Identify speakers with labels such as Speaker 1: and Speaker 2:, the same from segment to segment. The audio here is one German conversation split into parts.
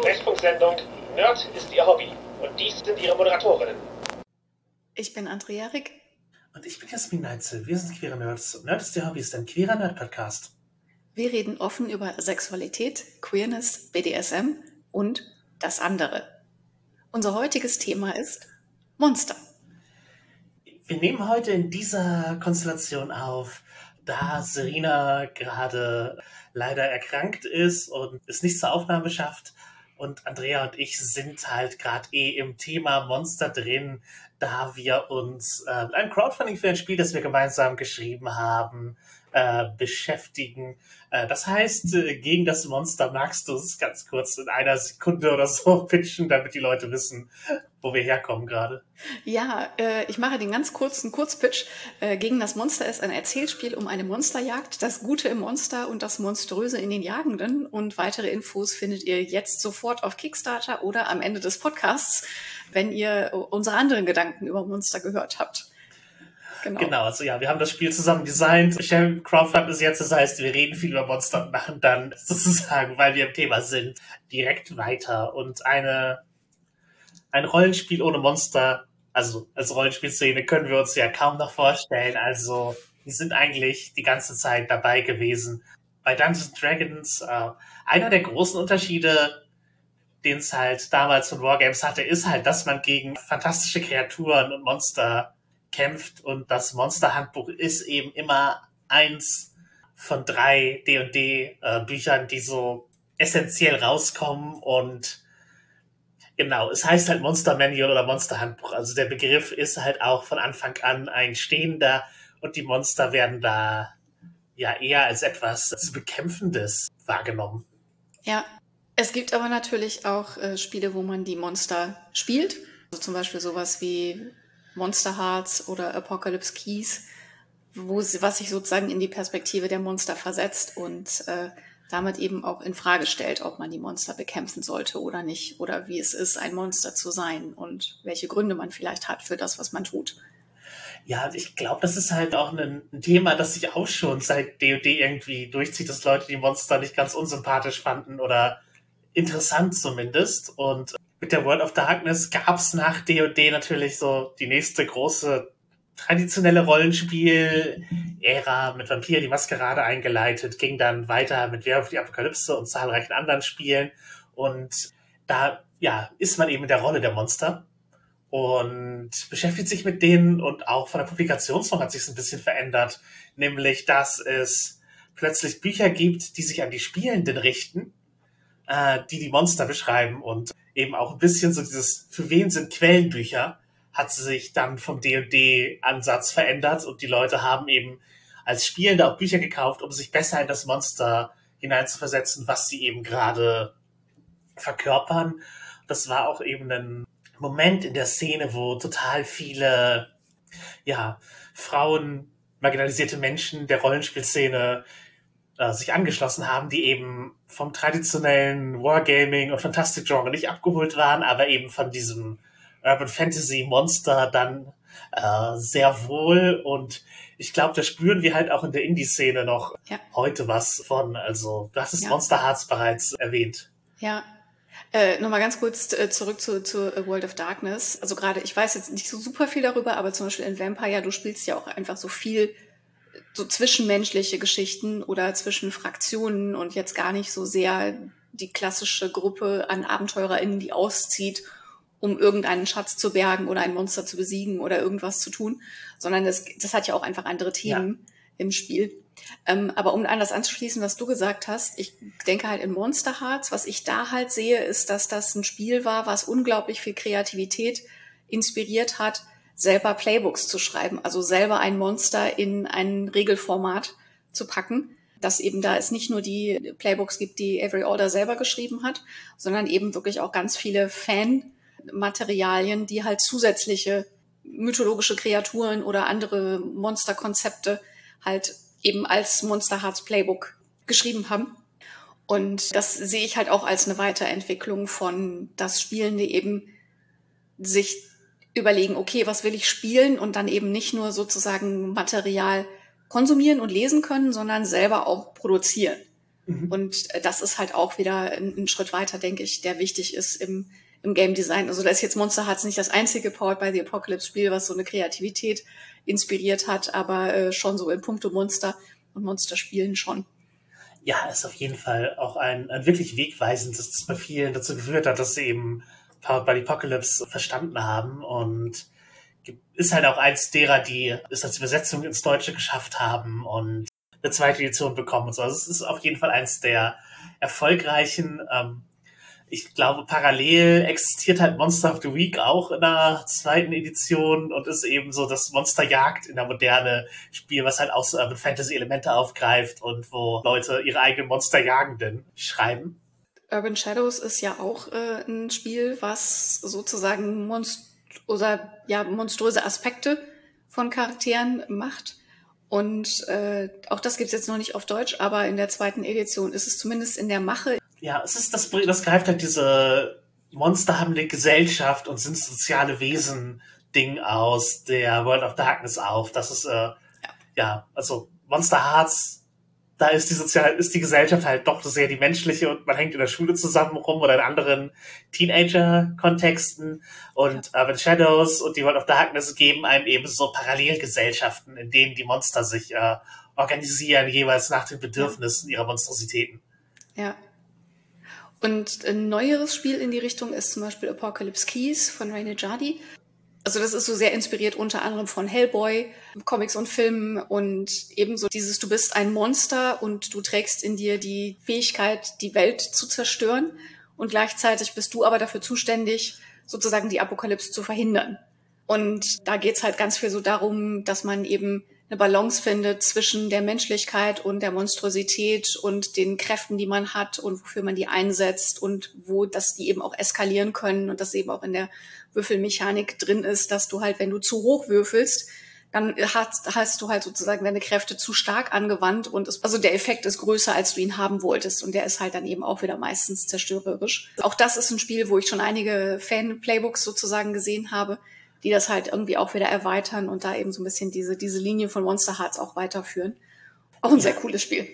Speaker 1: Treffpunkt-Sendung Nerd ist Ihr Hobby. Und dies sind Ihre Moderatorinnen.
Speaker 2: Ich bin Andrea Rick.
Speaker 3: Und ich bin Jasmin Neitzel. Wir sind Queere Nerds. Nerd ist Ihr Hobby ist ein queerer Nerd-Podcast.
Speaker 2: Wir reden offen über Sexualität, Queerness, BDSM und das andere. Unser heutiges Thema ist Monster.
Speaker 3: Wir nehmen heute in dieser Konstellation auf, da Serena gerade leider erkrankt ist und es nicht zur Aufnahme schafft. Und Andrea und ich sind halt gerade eh im Thema Monster drin, da wir uns äh, einem Crowdfunding für ein Spiel, das wir gemeinsam geschrieben haben, äh, beschäftigen. Äh, das heißt, äh, gegen das Monster magst du es ganz kurz in einer Sekunde oder so pitchen, damit die Leute wissen, wo wir herkommen gerade.
Speaker 2: Ja, äh, ich mache den ganz kurzen Kurzpitch. Äh, gegen das Monster ist ein Erzählspiel um eine Monsterjagd, das Gute im Monster und das Monströse in den Jagenden. Und weitere Infos findet ihr jetzt sofort auf Kickstarter oder am Ende des Podcasts, wenn ihr unsere anderen Gedanken über Monster gehört habt.
Speaker 3: Genau. genau, also ja, wir haben das Spiel zusammen designt. Crowdfund ist jetzt, das heißt, wir reden viel über Monster und machen dann sozusagen, weil wir im Thema sind, direkt weiter. Und eine ein Rollenspiel ohne Monster, also als Rollenspielszene können wir uns ja kaum noch vorstellen. Also wir sind eigentlich die ganze Zeit dabei gewesen. Bei Dungeons Dragons, äh, einer der großen Unterschiede, den es halt damals von Wargames hatte, ist halt, dass man gegen fantastische Kreaturen und Monster kämpft und das Monsterhandbuch ist eben immer eins von drei D&D äh, Büchern, die so essentiell rauskommen und Genau, es heißt halt Monster Manual oder Monster Handbuch. Also der Begriff ist halt auch von Anfang an ein stehender und die Monster werden da ja eher als etwas zu Bekämpfendes wahrgenommen.
Speaker 2: Ja, es gibt aber natürlich auch äh, Spiele, wo man die Monster spielt. Also zum Beispiel sowas wie Monster Hearts oder Apocalypse Keys, wo was sich sozusagen in die Perspektive der Monster versetzt und äh, damit eben auch in Frage stellt, ob man die Monster bekämpfen sollte oder nicht oder wie es ist, ein Monster zu sein und welche Gründe man vielleicht hat für das, was man tut.
Speaker 3: Ja, ich glaube, das ist halt auch ein, Thema, das sich auch schon seit D&D irgendwie durchzieht, dass Leute die Monster nicht ganz unsympathisch fanden oder interessant zumindest. Und mit der World of Darkness gab es nach D&D natürlich so die nächste große traditionelle Rollenspiel-Ära mit Vampir die Maskerade eingeleitet, ging dann weiter mit Werwolf die Apokalypse und zahlreichen anderen Spielen. Und da ja, ist man eben in der Rolle der Monster und beschäftigt sich mit denen und auch von der Publikationsform hat sich ein bisschen verändert, nämlich dass es plötzlich Bücher gibt, die sich an die Spielenden richten, äh, die die Monster beschreiben und eben auch ein bisschen so dieses, für wen sind Quellenbücher? hat sich dann vom D&D-Ansatz verändert und die Leute haben eben als Spielende auch Bücher gekauft, um sich besser in das Monster hineinzuversetzen, was sie eben gerade verkörpern. Das war auch eben ein Moment in der Szene, wo total viele, ja, Frauen, marginalisierte Menschen der Rollenspielszene äh, sich angeschlossen haben, die eben vom traditionellen Wargaming und Fantastic-Genre nicht abgeholt waren, aber eben von diesem Urban Fantasy Monster dann äh, sehr wohl und ich glaube, da spüren wir halt auch in der Indie-Szene noch ja. heute was von. Also, du hast es ja. Monster Hearts bereits erwähnt.
Speaker 2: Ja. Äh, Nochmal ganz kurz äh, zurück zu, zu World of Darkness. Also gerade, ich weiß jetzt nicht so super viel darüber, aber zum Beispiel in Vampire, du spielst ja auch einfach so viel so zwischenmenschliche Geschichten oder zwischen Fraktionen und jetzt gar nicht so sehr die klassische Gruppe an AbenteurerInnen, die auszieht um irgendeinen Schatz zu bergen oder ein Monster zu besiegen oder irgendwas zu tun, sondern das, das hat ja auch einfach andere Themen ja. im Spiel. Ähm, aber um an das anzuschließen, was du gesagt hast, ich denke halt in Monster Hearts, was ich da halt sehe, ist, dass das ein Spiel war, was unglaublich viel Kreativität inspiriert hat, selber Playbooks zu schreiben, also selber ein Monster in ein Regelformat zu packen dass eben da es nicht nur die Playbooks gibt, die Avery Alder selber geschrieben hat, sondern eben wirklich auch ganz viele Fan Materialien, die halt zusätzliche mythologische Kreaturen oder andere Monsterkonzepte halt eben als Monster Hearts Playbook geschrieben haben. Und das sehe ich halt auch als eine Weiterentwicklung von das Spielende eben sich überlegen, okay, was will ich spielen und dann eben nicht nur sozusagen Material konsumieren und lesen können, sondern selber auch produzieren. Mhm. Und äh, das ist halt auch wieder ein, ein, Schritt weiter, denke ich, der wichtig ist im, im Game Design. Also da ist jetzt Monster Hearts nicht das einzige Powered by the Apocalypse Spiel, was so eine Kreativität inspiriert hat, aber äh, schon so in puncto Monster und Monsterspielen schon.
Speaker 3: Ja, ist auf jeden Fall auch ein, ein wirklich wegweisendes, das bei vielen dazu geführt hat, dass sie eben Powered by the Apocalypse verstanden haben und ist halt auch eins derer, die es als Übersetzung ins Deutsche geschafft haben und eine zweite Edition bekommen und so. Also es ist auf jeden Fall eins der erfolgreichen. Ähm, ich glaube, parallel existiert halt Monster of the Week auch in der zweiten Edition und ist eben so das Monsterjagd in der moderne Spiel, was halt auch so Urban Fantasy Elemente aufgreift und wo Leute ihre eigenen Monsterjagenden schreiben.
Speaker 2: Urban Shadows ist ja auch äh, ein Spiel, was sozusagen Monst oder ja monströse Aspekte von Charakteren macht. Und äh, auch das gibt's jetzt noch nicht auf Deutsch, aber in der zweiten Edition ist es zumindest in der Mache.
Speaker 3: Ja, es ist das, das greift halt diese Monster haben eine Gesellschaft und sind soziale Wesen Ding aus der World of Darkness auf. Das ist äh, ja. ja, also Monster Hearts da ist die sozial, ist die Gesellschaft halt doch sehr die menschliche und man hängt in der Schule zusammen rum oder in anderen Teenager-Kontexten und ja. Urban Shadows und die World of Darkness geben einem eben so Parallelgesellschaften, in denen die Monster sich äh, organisieren, jeweils nach den Bedürfnissen ja. ihrer Monstrositäten.
Speaker 2: Ja. Und ein neueres Spiel in die Richtung ist zum Beispiel Apocalypse Keys von Raine Jardi. Also das ist so sehr inspiriert unter anderem von Hellboy, Comics und Filmen und ebenso dieses, du bist ein Monster und du trägst in dir die Fähigkeit, die Welt zu zerstören und gleichzeitig bist du aber dafür zuständig, sozusagen die Apokalypse zu verhindern. Und da geht's halt ganz viel so darum, dass man eben eine Balance findet zwischen der Menschlichkeit und der Monstrosität und den Kräften, die man hat und wofür man die einsetzt und wo das die eben auch eskalieren können und das eben auch in der Würfelmechanik drin ist, dass du halt, wenn du zu hoch würfelst, dann hast, hast du halt sozusagen deine Kräfte zu stark angewandt und es, also der Effekt ist größer, als du ihn haben wolltest und der ist halt dann eben auch wieder meistens zerstörerisch. Auch das ist ein Spiel, wo ich schon einige Fan-Playbooks sozusagen gesehen habe, die das halt irgendwie auch wieder erweitern und da eben so ein bisschen diese, diese Linie von Monster Hearts auch weiterführen. Auch ein sehr cooles Spiel.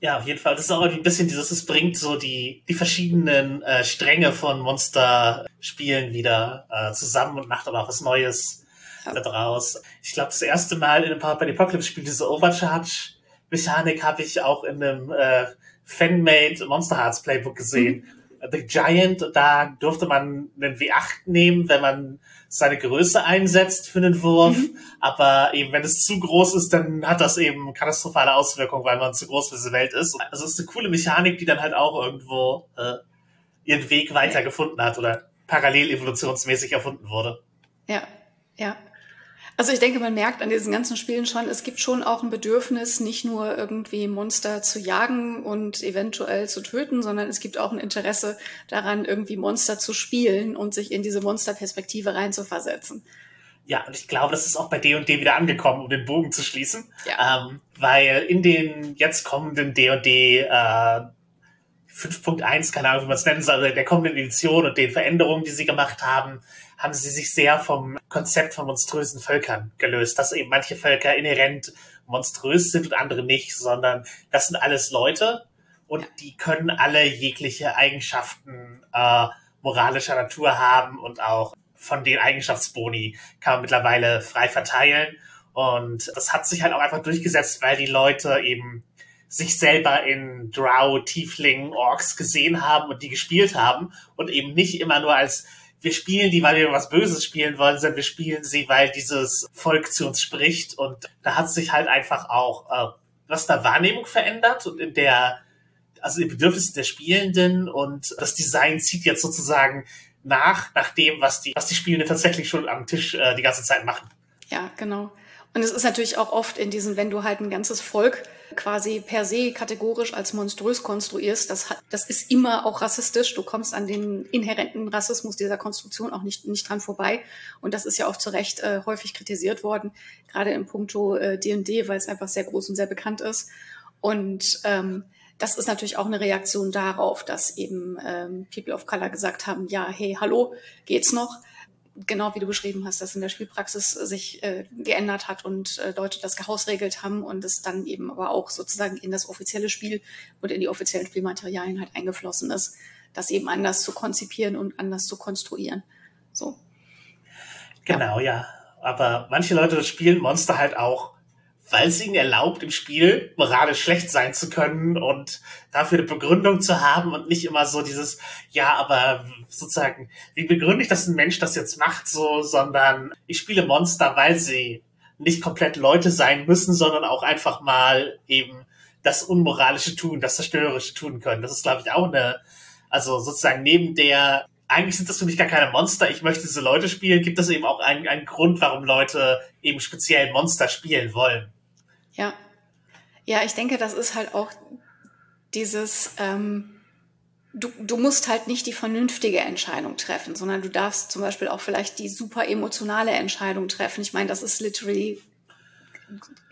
Speaker 3: Ja, auf jeden Fall. Das ist auch irgendwie ein bisschen dieses, es bringt so die, die verschiedenen äh, Stränge von Monster-Spielen wieder äh, zusammen und macht aber auch was Neues ja. da draus. Ich glaube, das erste Mal in einem Power by the Apocalypse-Spiel, diese Overcharge-Mechanik, habe ich auch in einem äh, Fan-made Monster Hearts Playbook gesehen. Mhm. The Giant, da durfte man einen W8 nehmen, wenn man seine Größe einsetzt für einen Wurf. Mhm. Aber eben, wenn es zu groß ist, dann hat das eben katastrophale Auswirkungen, weil man zu groß für diese Welt ist. Also es ist eine coole Mechanik, die dann halt auch irgendwo äh, ihren Weg weitergefunden hat oder parallel evolutionsmäßig erfunden wurde.
Speaker 2: Ja, ja. Also ich denke, man merkt an diesen ganzen Spielen schon, es gibt schon auch ein Bedürfnis, nicht nur irgendwie Monster zu jagen und eventuell zu töten, sondern es gibt auch ein Interesse daran, irgendwie Monster zu spielen und sich in diese Monsterperspektive reinzuversetzen.
Speaker 3: Ja, und ich glaube, das ist auch bei D&D wieder angekommen, um den Bogen zu schließen. Ja. Ähm, weil in den jetzt kommenden D&D äh, 5.1, keine Ahnung, wie man es nennen soll, der kommenden Edition und den Veränderungen, die sie gemacht haben, haben sie sich sehr vom Konzept von monströsen Völkern gelöst, dass eben manche Völker inhärent monströs sind und andere nicht, sondern das sind alles Leute und die können alle jegliche Eigenschaften äh, moralischer Natur haben und auch von den Eigenschaftsboni kann man mittlerweile frei verteilen. Und das hat sich halt auch einfach durchgesetzt, weil die Leute eben sich selber in Drow, Tiefling, Orks gesehen haben und die gespielt haben und eben nicht immer nur als wir spielen die, weil wir was Böses spielen wollen, sondern wir spielen sie, weil dieses Volk zu uns spricht. Und da hat sich halt einfach auch äh, was der Wahrnehmung verändert und in der, also die Bedürfnisse der Spielenden und das Design zieht jetzt sozusagen nach, nach dem, was die, was die Spielenden tatsächlich schon am Tisch äh, die ganze Zeit machen.
Speaker 2: Ja, genau. Und es ist natürlich auch oft in diesem, wenn du halt ein ganzes Volk quasi per se kategorisch als monströs konstruierst, das, hat, das ist immer auch rassistisch. Du kommst an den inhärenten Rassismus dieser Konstruktion auch nicht, nicht dran vorbei. Und das ist ja auch zu Recht äh, häufig kritisiert worden, gerade im Punkto D&D, äh, weil es einfach sehr groß und sehr bekannt ist. Und ähm, das ist natürlich auch eine Reaktion darauf, dass eben ähm, People of Color gesagt haben, ja, hey, hallo, geht's noch? Genau wie du beschrieben hast, dass in der Spielpraxis sich äh, geändert hat und äh, Leute das gehausregelt haben und es dann eben aber auch sozusagen in das offizielle Spiel und in die offiziellen Spielmaterialien halt eingeflossen ist, das eben anders zu konzipieren und anders zu konstruieren. So.
Speaker 3: Genau, ja. ja. Aber manche Leute spielen Monster halt auch weil es ihnen erlaubt, im Spiel moralisch schlecht sein zu können und dafür eine Begründung zu haben und nicht immer so dieses, ja, aber sozusagen, wie begründe ich, dass ein Mensch das jetzt macht, so, sondern ich spiele Monster, weil sie nicht komplett Leute sein müssen, sondern auch einfach mal eben das Unmoralische tun, das Zerstörerische tun können. Das ist, glaube ich, auch eine, also sozusagen neben der eigentlich sind das für mich gar keine Monster. Ich möchte diese Leute spielen. Gibt es eben auch einen, einen Grund, warum Leute eben speziell Monster spielen wollen?
Speaker 2: Ja. Ja, ich denke, das ist halt auch dieses, ähm, du, du musst halt nicht die vernünftige Entscheidung treffen, sondern du darfst zum Beispiel auch vielleicht die super emotionale Entscheidung treffen. Ich meine, das ist literally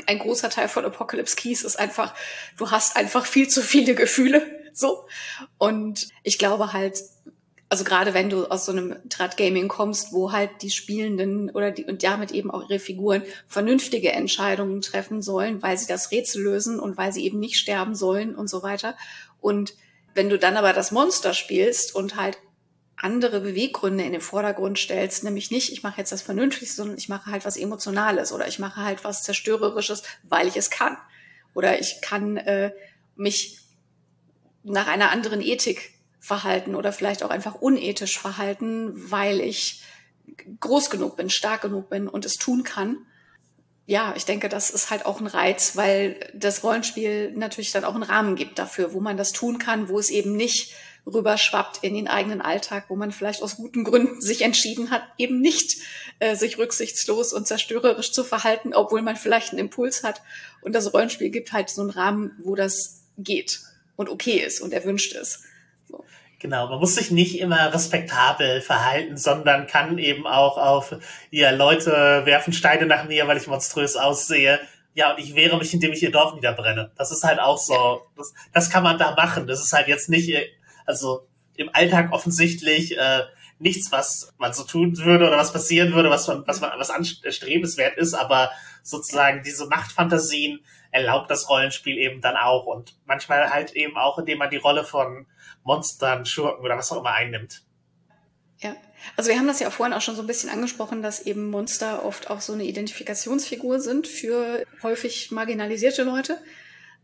Speaker 2: ein großer Teil von Apocalypse Keys ist einfach, du hast einfach viel zu viele Gefühle, so. Und ich glaube halt, also gerade wenn du aus so einem Trad-Gaming kommst, wo halt die Spielenden oder die und damit eben auch ihre Figuren vernünftige Entscheidungen treffen sollen, weil sie das Rätsel lösen und weil sie eben nicht sterben sollen und so weiter. Und wenn du dann aber das Monster spielst und halt andere Beweggründe in den Vordergrund stellst, nämlich nicht, ich mache jetzt das Vernünftigste, sondern ich mache halt was Emotionales oder ich mache halt was Zerstörerisches, weil ich es kann. Oder ich kann äh, mich nach einer anderen Ethik verhalten oder vielleicht auch einfach unethisch verhalten, weil ich groß genug bin, stark genug bin und es tun kann. Ja, ich denke, das ist halt auch ein Reiz, weil das Rollenspiel natürlich dann auch einen Rahmen gibt dafür, wo man das tun kann, wo es eben nicht rüberschwappt in den eigenen Alltag, wo man vielleicht aus guten Gründen sich entschieden hat, eben nicht äh, sich rücksichtslos und zerstörerisch zu verhalten, obwohl man vielleicht einen Impuls hat. Und das Rollenspiel gibt halt so einen Rahmen, wo das geht und okay ist und erwünscht ist.
Speaker 3: Genau, man muss sich nicht immer respektabel verhalten, sondern kann eben auch auf, ja, Leute werfen Steine nach mir, weil ich monströs aussehe. Ja, und ich wehre mich, indem ich ihr Dorf niederbrenne. Das ist halt auch so, das, das kann man da machen. Das ist halt jetzt nicht, also im Alltag offensichtlich äh, nichts, was man so tun würde oder was passieren würde, was man, was man, was anstrebenswert ist, aber sozusagen diese Machtfantasien erlaubt das Rollenspiel eben dann auch und manchmal halt eben auch, indem man die Rolle von Monstern, Schurken oder was auch immer einnimmt.
Speaker 2: Ja, also wir haben das ja vorhin auch schon so ein bisschen angesprochen, dass eben Monster oft auch so eine Identifikationsfigur sind für häufig marginalisierte Leute,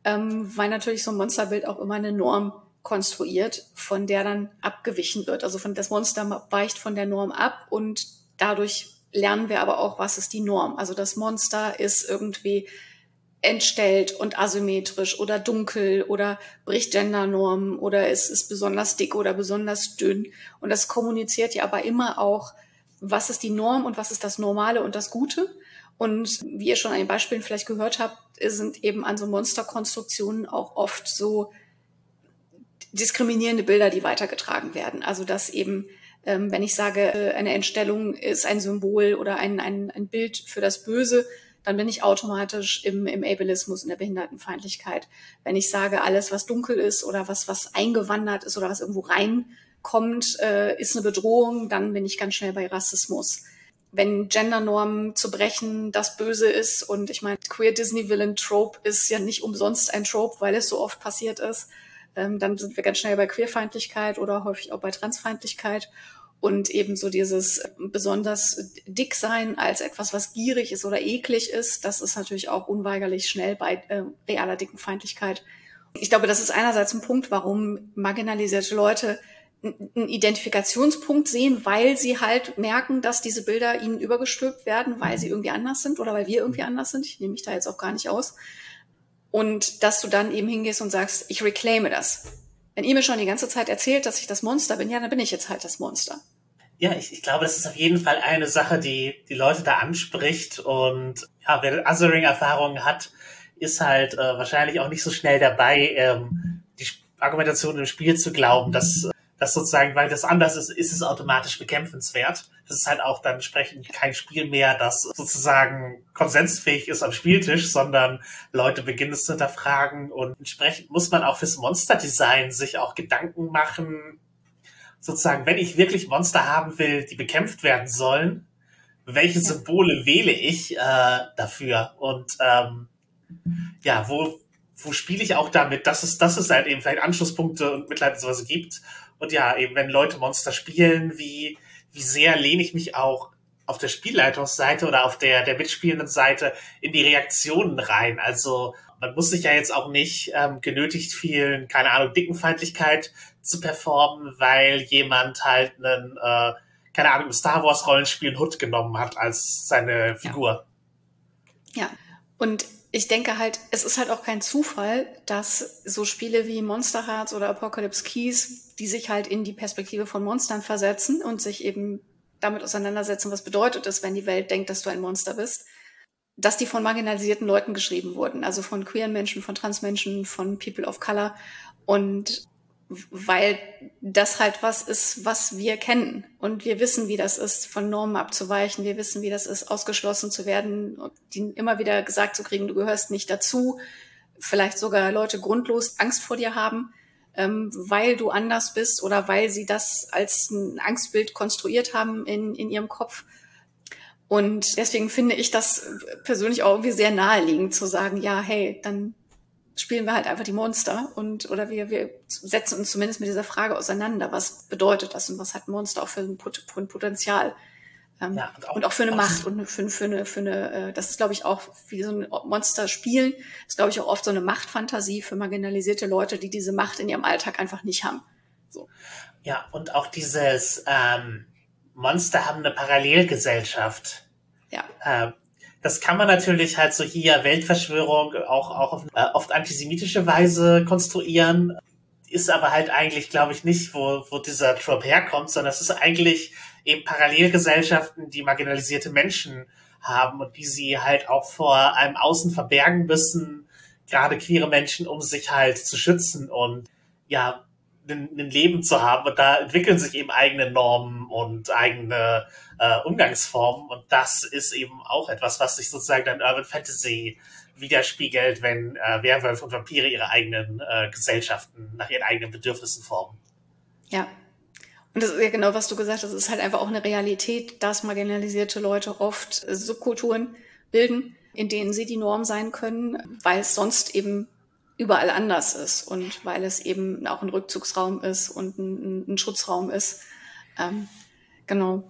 Speaker 2: ähm, weil natürlich so ein Monsterbild auch immer eine Norm konstruiert, von der dann abgewichen wird. Also von das Monster weicht von der Norm ab und dadurch lernen wir aber auch, was ist die Norm. Also das Monster ist irgendwie entstellt und asymmetrisch oder dunkel oder bricht Gendernormen oder es ist besonders dick oder besonders dünn. Und das kommuniziert ja aber immer auch, was ist die Norm und was ist das Normale und das Gute. Und wie ihr schon an den Beispielen vielleicht gehört habt, sind eben an so Monsterkonstruktionen auch oft so diskriminierende Bilder, die weitergetragen werden. Also dass eben, ähm, wenn ich sage, äh, eine Entstellung ist ein Symbol oder ein, ein, ein Bild für das Böse, dann bin ich automatisch im, im Ableismus, in der Behindertenfeindlichkeit. Wenn ich sage, alles, was dunkel ist oder was, was eingewandert ist oder was irgendwo reinkommt, äh, ist eine Bedrohung, dann bin ich ganz schnell bei Rassismus. Wenn Gendernormen zu brechen das Böse ist und ich meine, Queer Disney Villain Trope ist ja nicht umsonst ein Trope, weil es so oft passiert ist, ähm, dann sind wir ganz schnell bei Queerfeindlichkeit oder häufig auch bei Transfeindlichkeit und eben so dieses besonders dick sein als etwas, was gierig ist oder eklig ist, das ist natürlich auch unweigerlich schnell bei äh, realer Dickenfeindlichkeit. Ich glaube, das ist einerseits ein Punkt, warum marginalisierte Leute einen Identifikationspunkt sehen, weil sie halt merken, dass diese Bilder ihnen übergestülpt werden, weil sie irgendwie anders sind oder weil wir irgendwie anders sind. Ich nehme mich da jetzt auch gar nicht aus. Und dass du dann eben hingehst und sagst, ich reclaime das. Wenn ihr mir schon die ganze Zeit erzählt, dass ich das Monster bin, ja, dann bin ich jetzt halt das Monster.
Speaker 3: Ja, ich, ich glaube, das ist auf jeden Fall eine Sache, die die Leute da anspricht. Und ja, wer Othering-Erfahrungen hat, ist halt äh, wahrscheinlich auch nicht so schnell dabei, ähm, die Argumentation im Spiel zu glauben, dass dass sozusagen, weil das anders ist, ist es automatisch bekämpfenswert. Das ist halt auch dann entsprechend kein Spiel mehr, das sozusagen konsensfähig ist am Spieltisch, sondern Leute beginnen es zu hinterfragen und entsprechend muss man auch fürs Monsterdesign sich auch Gedanken machen, sozusagen, wenn ich wirklich Monster haben will, die bekämpft werden sollen, welche Symbole wähle ich äh, dafür? Und ähm, ja, wo, wo spiele ich auch damit, dass es, dass es halt eben vielleicht Anschlusspunkte und Mitleid und sowas gibt. Und ja, eben wenn Leute Monster spielen, wie, wie sehr lehne ich mich auch auf der Spielleitungsseite oder auf der, der mitspielenden Seite in die Reaktionen rein. Also man muss sich ja jetzt auch nicht ähm, genötigt fühlen, keine Ahnung, Dickenfeindlichkeit zu performen, weil jemand halt einen, äh, keine Ahnung, im Star Wars Rollenspiel einen Hut genommen hat als seine Figur.
Speaker 2: Ja. ja. Und ich denke halt, es ist halt auch kein Zufall, dass so Spiele wie Monster Hearts oder Apocalypse Keys, die sich halt in die Perspektive von Monstern versetzen und sich eben damit auseinandersetzen, was bedeutet es, wenn die Welt denkt, dass du ein Monster bist, dass die von marginalisierten Leuten geschrieben wurden, also von queeren Menschen, von Transmenschen, von People of Color. Und weil das halt was ist, was wir kennen. Und wir wissen, wie das ist, von Normen abzuweichen. Wir wissen, wie das ist, ausgeschlossen zu werden ihnen immer wieder gesagt zu kriegen, du gehörst nicht dazu. Vielleicht sogar Leute grundlos Angst vor dir haben, ähm, weil du anders bist oder weil sie das als ein Angstbild konstruiert haben in, in ihrem Kopf. Und deswegen finde ich das persönlich auch irgendwie sehr naheliegend zu sagen, ja, hey, dann spielen wir halt einfach die Monster und oder wir, wir setzen uns zumindest mit dieser Frage auseinander, was bedeutet das und was hat Monster auch für ein, Pot für ein Potenzial ähm, ja, und, auch, und, auch, für eine Macht und für, für eine, für eine äh, das ist glaube ich auch wie so ein Monster spielen, ist glaube ich auch oft so eine Machtfantasie für marginalisierte Leute, die diese Macht in ihrem Alltag einfach nicht haben. So.
Speaker 3: Ja, und auch dieses ähm, Monster haben eine Parallelgesellschaft.
Speaker 2: Ja.
Speaker 3: Äh, das kann man natürlich halt so hier Weltverschwörung auch, auch auf äh, oft antisemitische Weise konstruieren. Ist aber halt eigentlich, glaube ich, nicht, wo, wo dieser Trope herkommt, sondern es ist eigentlich eben Parallelgesellschaften, die marginalisierte Menschen haben und die sie halt auch vor einem Außen verbergen müssen, gerade queere Menschen, um sich halt zu schützen und ja, ein, Leben zu haben. Und da entwickeln sich eben eigene Normen und eigene äh, Umgangsformen. Und das ist eben auch etwas, was sich sozusagen dann Urban Fantasy widerspiegelt, wenn äh, Werwölfe und Vampire ihre eigenen äh, Gesellschaften nach ihren eigenen Bedürfnissen formen.
Speaker 2: Ja. Und das ist ja genau, was du gesagt hast. Es ist halt einfach auch eine Realität, dass marginalisierte Leute oft Subkulturen bilden, in denen sie die Norm sein können, weil es sonst eben überall anders ist und weil es eben auch ein Rückzugsraum ist und ein, ein Schutzraum ist. Ähm, genau.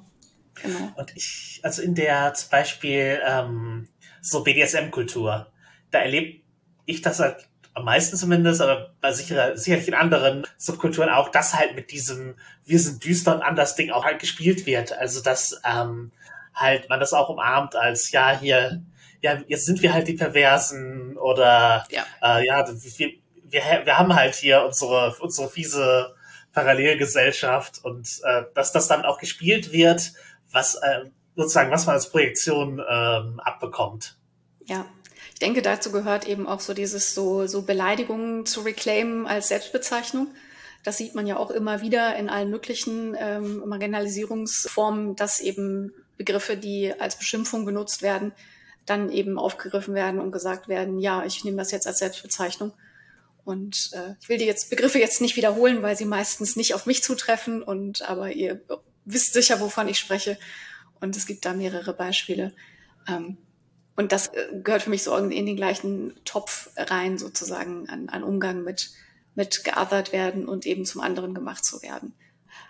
Speaker 3: genau. Und ich, also in der zum Beispiel ähm, so BDSM-Kultur, da erlebe ich das halt am meisten zumindest, aber bei sicher, sicherlich in anderen Subkulturen auch, dass halt mit diesem Wir sind düster und anders Ding auch halt gespielt wird. Also dass ähm, halt man das auch umarmt als ja hier ja, jetzt sind wir halt die Perversen oder ja, äh, ja wir, wir, wir haben halt hier unsere, unsere fiese Parallelgesellschaft und äh, dass das dann auch gespielt wird, was äh, sozusagen, was man als Projektion ähm, abbekommt.
Speaker 2: Ja, denke, dazu gehört eben auch so dieses so, so Beleidigungen zu reclaimen als Selbstbezeichnung. Das sieht man ja auch immer wieder in allen möglichen ähm, Marginalisierungsformen, dass eben Begriffe, die als Beschimpfung benutzt werden, dann eben aufgegriffen werden und gesagt werden, ja, ich nehme das jetzt als Selbstbezeichnung. Und äh, ich will die jetzt Begriffe jetzt nicht wiederholen, weil sie meistens nicht auf mich zutreffen und aber ihr wisst sicher, wovon ich spreche. Und es gibt da mehrere Beispiele. Ähm, und das äh, gehört für mich so in, in den gleichen Topf rein, sozusagen, an, an Umgang mit, mit geothert werden und eben zum anderen gemacht zu werden.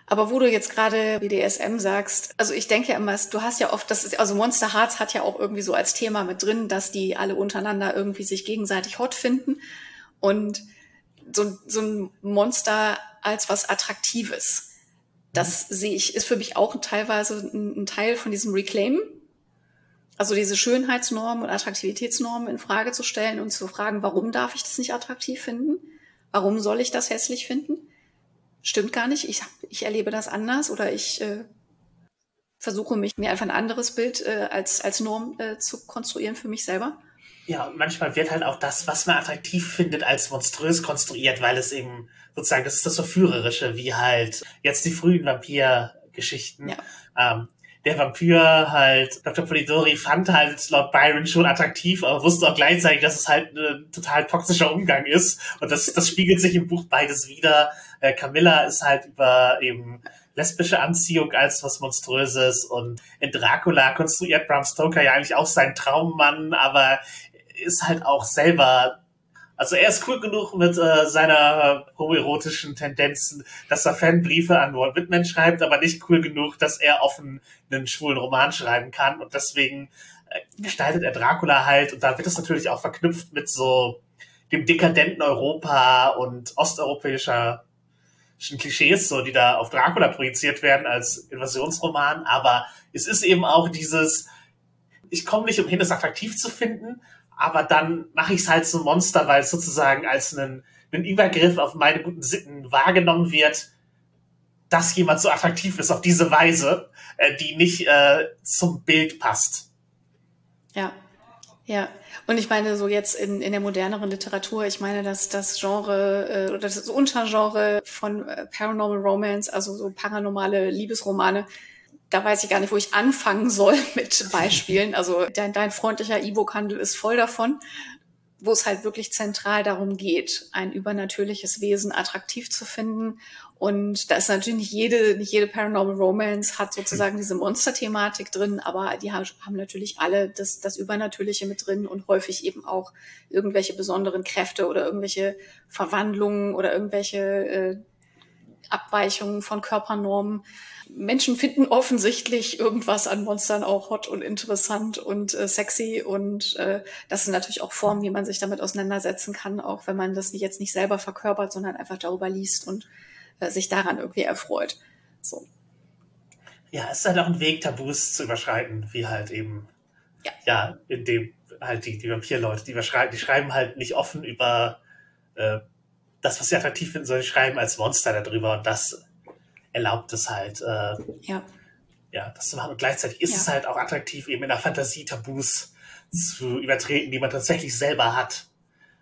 Speaker 2: Aber wo du jetzt gerade BDSM sagst, also ich denke ja immer, du hast ja oft, das ist, also Monster Hearts hat ja auch irgendwie so als Thema mit drin, dass die alle untereinander irgendwie sich gegenseitig hot finden und so, so ein Monster als was Attraktives. Das mhm. sehe ich, ist für mich auch teilweise ein, ein Teil von diesem Reclaim. Also diese Schönheitsnormen und Attraktivitätsnormen in Frage zu stellen und zu fragen, warum darf ich das nicht attraktiv finden? Warum soll ich das hässlich finden? stimmt gar nicht. Ich, ich erlebe das anders oder ich äh, versuche mich mir einfach ein anderes Bild äh, als, als Norm äh, zu konstruieren für mich selber.
Speaker 3: Ja, und manchmal wird halt auch das, was man attraktiv findet, als monströs konstruiert, weil es eben sozusagen, das ist das Verführerische, wie halt jetzt die frühen Vampir-Geschichten. Ja. Ähm, der Vampir halt, Dr. Polidori fand halt laut Byron schon attraktiv, aber wusste auch gleichzeitig, dass es halt ein total toxischer Umgang ist. Und das, das spiegelt sich im Buch beides wieder. Äh, Camilla ist halt über eben lesbische Anziehung als was Monströses und in Dracula konstruiert Bram Stoker ja eigentlich auch seinen Traummann, aber ist halt auch selber also er ist cool genug mit äh, seiner homoerotischen Tendenzen, dass er Fanbriefe an Walt Whitman schreibt, aber nicht cool genug, dass er offen einen schwulen Roman schreiben kann. Und deswegen äh, gestaltet er Dracula halt. Und da wird es natürlich auch verknüpft mit so dem dekadenten Europa und osteuropäischer Klischees, so die da auf Dracula projiziert werden als Invasionsroman. Aber es ist eben auch dieses, ich komme nicht umhin, es attraktiv zu finden, aber dann mache ich es halt zum Monster, weil es sozusagen als einen, einen Übergriff auf meine guten Sitten wahrgenommen wird, dass jemand so attraktiv ist auf diese Weise, äh, die nicht äh, zum Bild passt.
Speaker 2: Ja, ja. Und ich meine, so jetzt in, in der moderneren Literatur, ich meine, dass das Genre äh, oder das Untergenre von äh, Paranormal Romance, also so paranormale Liebesromane, da weiß ich gar nicht, wo ich anfangen soll mit Beispielen. Also dein, dein freundlicher E-Book-Handel ist voll davon, wo es halt wirklich zentral darum geht, ein übernatürliches Wesen attraktiv zu finden. Und da ist natürlich nicht jede, nicht jede Paranormal Romance hat sozusagen diese Monster-Thematik drin, aber die haben natürlich alle das, das Übernatürliche mit drin und häufig eben auch irgendwelche besonderen Kräfte oder irgendwelche Verwandlungen oder irgendwelche äh, Abweichungen von Körpernormen. Menschen finden offensichtlich irgendwas an Monstern auch hot und interessant und äh, sexy und äh, das sind natürlich auch Formen, wie man sich damit auseinandersetzen kann, auch wenn man das jetzt nicht selber verkörpert, sondern einfach darüber liest und äh, sich daran irgendwie erfreut. So.
Speaker 3: Ja, es ist halt auch ein Weg, Tabus zu überschreiten, wie halt eben, ja, ja in dem halt die, die Vampir-Leute, die, die schreiben halt nicht offen über äh, das, was sie attraktiv finden, sondern die schreiben als Monster darüber und das erlaubt es halt, äh, ja. ja, das zu machen. Und gleichzeitig ist ja. es halt auch attraktiv, eben in der Fantasie Tabus zu übertreten, die man tatsächlich selber hat.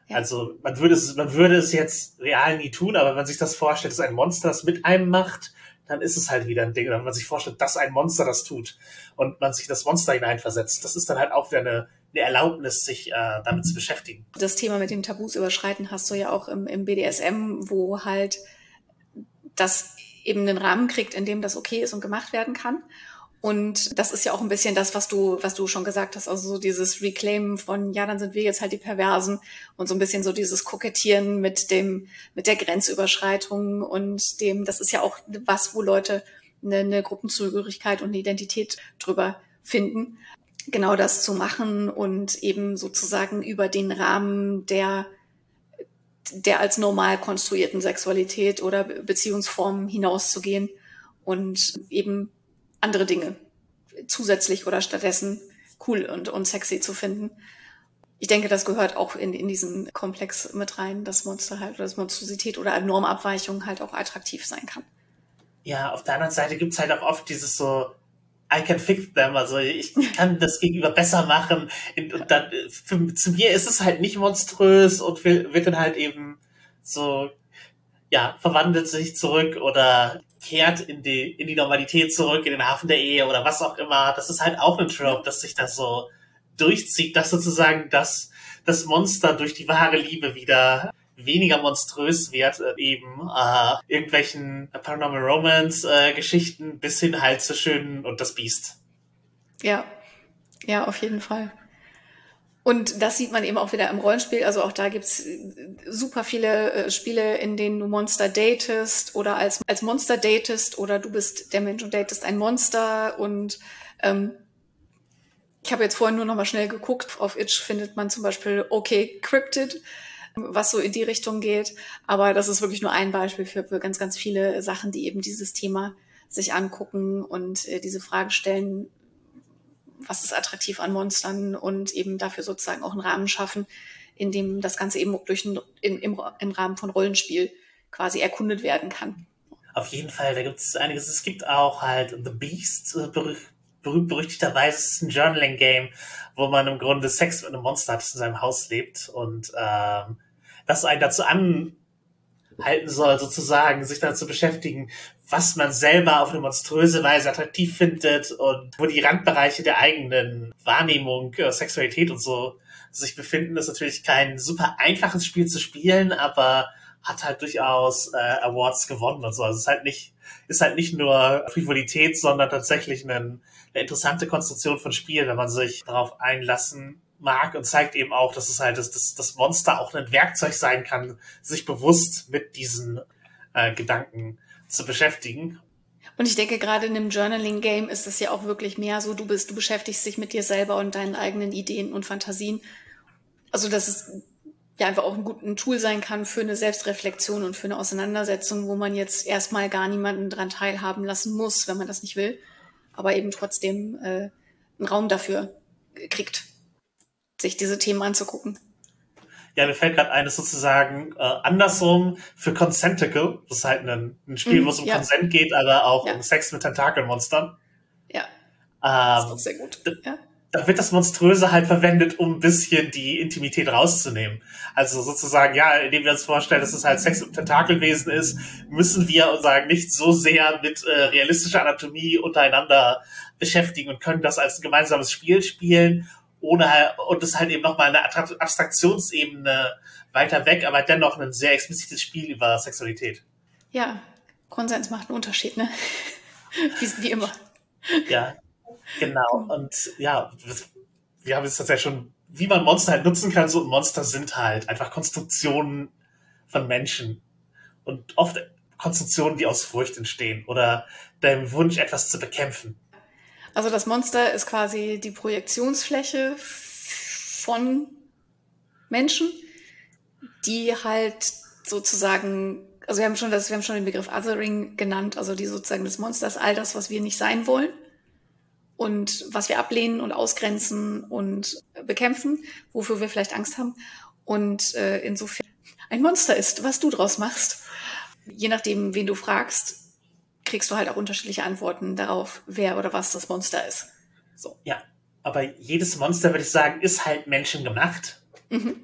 Speaker 3: Ja. Also man würde es, man würde es jetzt real nie tun, aber wenn man sich das vorstellt, dass ein Monster das mit einem macht, dann ist es halt wieder ein Ding. Oder wenn man sich vorstellt, dass ein Monster das tut und man sich das Monster hineinversetzt, das ist dann halt auch wieder eine, eine Erlaubnis, sich äh, damit zu beschäftigen.
Speaker 2: Das Thema mit dem Tabus überschreiten hast du ja auch im, im BDSM, wo halt das eben einen Rahmen kriegt, in dem das okay ist und gemacht werden kann. Und das ist ja auch ein bisschen das, was du, was du schon gesagt hast, also so dieses Reclaimen von, ja, dann sind wir jetzt halt die Perversen und so ein bisschen so dieses Kokettieren mit dem, mit der Grenzüberschreitung und dem, das ist ja auch was, wo Leute eine, eine Gruppenzugehörigkeit und eine Identität drüber finden. Genau das zu machen und eben sozusagen über den Rahmen der der als normal konstruierten Sexualität oder Beziehungsformen hinauszugehen und eben andere Dinge zusätzlich oder stattdessen cool und, und sexy zu finden. Ich denke, das gehört auch in, in diesen Komplex mit rein, dass Monster halt oder dass Monstrosität oder Normabweichung halt auch attraktiv sein kann.
Speaker 3: Ja, auf der anderen Seite gibt's halt auch oft dieses so, I can fix them, also ich kann das Gegenüber besser machen. Und dann, für, zu mir ist es halt nicht monströs und wird dann halt eben so, ja, verwandelt sich zurück oder kehrt in die, in die Normalität zurück, in den Hafen der Ehe oder was auch immer. Das ist halt auch ein Trope, dass sich das so durchzieht, dass sozusagen das, das Monster durch die wahre Liebe wieder weniger monströs wird, äh, eben äh, irgendwelchen Paranormal Romance äh, bis hin halt zu schönen und das Biest.
Speaker 2: Ja, ja, auf jeden Fall. Und das sieht man eben auch wieder im Rollenspiel. Also auch da gibt's äh, super viele äh, Spiele, in denen du Monster datest oder als, als Monster datest oder du bist der Mensch und datest ein Monster. Und ähm, ich habe jetzt vorhin nur noch mal schnell geguckt. Auf Itch findet man zum Beispiel Okay Cryptid was so in die Richtung geht. Aber das ist wirklich nur ein Beispiel für, für ganz, ganz viele Sachen, die eben dieses Thema sich angucken und äh, diese Frage stellen, was ist attraktiv an Monstern und eben dafür sozusagen auch einen Rahmen schaffen, in dem das Ganze eben durch ein, in, im, im Rahmen von Rollenspiel quasi erkundet werden kann.
Speaker 3: Auf jeden Fall, da gibt es einiges. Es gibt auch halt The Beast, äh, berühmt-berüchtigterweise ist ein Journaling-Game, wo man im Grunde Sex mit einem Monster hat, das in seinem Haus lebt und ähm, das einen dazu an, halten soll, sozusagen, sich dann zu beschäftigen, was man selber auf eine monströse Weise attraktiv findet und wo die Randbereiche der eigenen Wahrnehmung, äh, Sexualität und so sich befinden, ist natürlich kein super einfaches Spiel zu spielen, aber hat halt durchaus äh, Awards gewonnen und so. Also es ist halt nicht, ist halt nicht nur Frivolität, sondern tatsächlich eine, eine interessante Konstruktion von Spiel, wenn man sich darauf einlassen mag und zeigt eben auch, dass es halt das, das, das Monster auch ein Werkzeug sein kann, sich bewusst mit diesen äh, Gedanken zu beschäftigen.
Speaker 2: Und ich denke, gerade in einem Journaling-Game ist es ja auch wirklich mehr so, du bist, du beschäftigst dich mit dir selber und deinen eigenen Ideen und Fantasien. Also, dass es ja einfach auch ein gutes Tool sein kann für eine Selbstreflexion und für eine Auseinandersetzung, wo man jetzt erstmal gar niemanden dran teilhaben lassen muss, wenn man das nicht will, aber eben trotzdem äh, einen Raum dafür kriegt sich diese Themen anzugucken.
Speaker 3: Ja, mir fällt gerade eines sozusagen äh, andersrum für Consenticle. Das ist halt ein, ein Spiel, mhm, wo es um ja. Consent geht, aber auch ja. um Sex mit Tentakelmonstern.
Speaker 2: Ja.
Speaker 3: Ähm, das ist auch sehr gut. Ja. Da wird das Monströse halt verwendet, um ein bisschen die Intimität rauszunehmen. Also sozusagen, ja, indem wir uns vorstellen, dass es halt Sex mit Tentakelwesen ist, müssen wir uns sagen, nicht so sehr mit äh, realistischer Anatomie untereinander beschäftigen und können das als ein gemeinsames Spiel spielen ohne halt, und es halt eben nochmal eine Abstraktionsebene weiter weg, aber dennoch ein sehr explizites Spiel über Sexualität.
Speaker 2: Ja, Konsens macht einen Unterschied, ne? wie, wie immer.
Speaker 3: Ja, genau. Und ja, wir haben jetzt tatsächlich schon, wie man Monster halt nutzen kann, so Monster sind halt einfach Konstruktionen von Menschen. Und oft Konstruktionen, die aus Furcht entstehen oder dem Wunsch, etwas zu bekämpfen.
Speaker 2: Also das Monster ist quasi die Projektionsfläche von Menschen, die halt sozusagen, also wir haben schon das, wir haben schon den Begriff Othering genannt, also die sozusagen des Monsters, all das, was wir nicht sein wollen und was wir ablehnen und ausgrenzen und bekämpfen, wofür wir vielleicht Angst haben. Und äh, insofern ein Monster ist, was du draus machst. Je nachdem, wen du fragst, kriegst du halt auch unterschiedliche Antworten darauf, wer oder was das Monster ist. So.
Speaker 3: Ja, aber jedes Monster, würde ich sagen, ist halt menschengemacht. Mhm.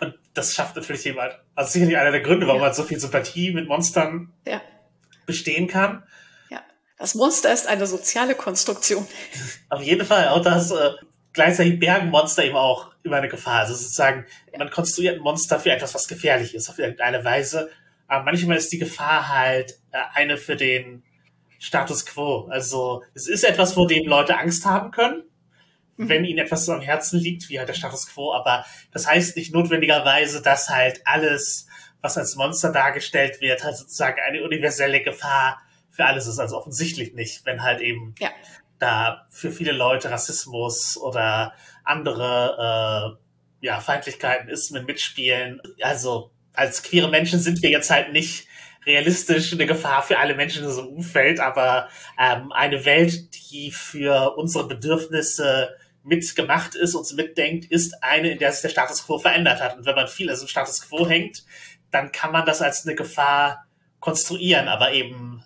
Speaker 3: Und das schafft natürlich jemand, also sicherlich einer der Gründe, warum ja. man so viel Sympathie mit Monstern ja. bestehen kann.
Speaker 2: Ja, das Monster ist eine soziale Konstruktion.
Speaker 3: Auf jeden Fall, auch das äh, gleichzeitig bergen Monster eben auch über eine Gefahr. Also sozusagen, ja. man konstruiert ein Monster für etwas, was gefährlich ist, auf irgendeine Weise aber manchmal ist die Gefahr halt eine für den Status quo. Also es ist etwas, vor dem Leute Angst haben können, mhm. wenn ihnen etwas so am Herzen liegt, wie halt der Status quo. Aber das heißt nicht notwendigerweise, dass halt alles, was als Monster dargestellt wird, halt sozusagen eine universelle Gefahr für alles ist. Also offensichtlich nicht, wenn halt eben ja. da für viele Leute Rassismus oder andere äh, ja, Feindlichkeiten, Ismen mitspielen. Also als queere Menschen sind wir jetzt halt nicht realistisch eine Gefahr für alle Menschen in unserem Umfeld, aber ähm, eine Welt, die für unsere Bedürfnisse mitgemacht ist, uns mitdenkt, ist eine, in der sich der Status quo verändert hat. Und wenn man viel im Status quo hängt, dann kann man das als eine Gefahr konstruieren, aber eben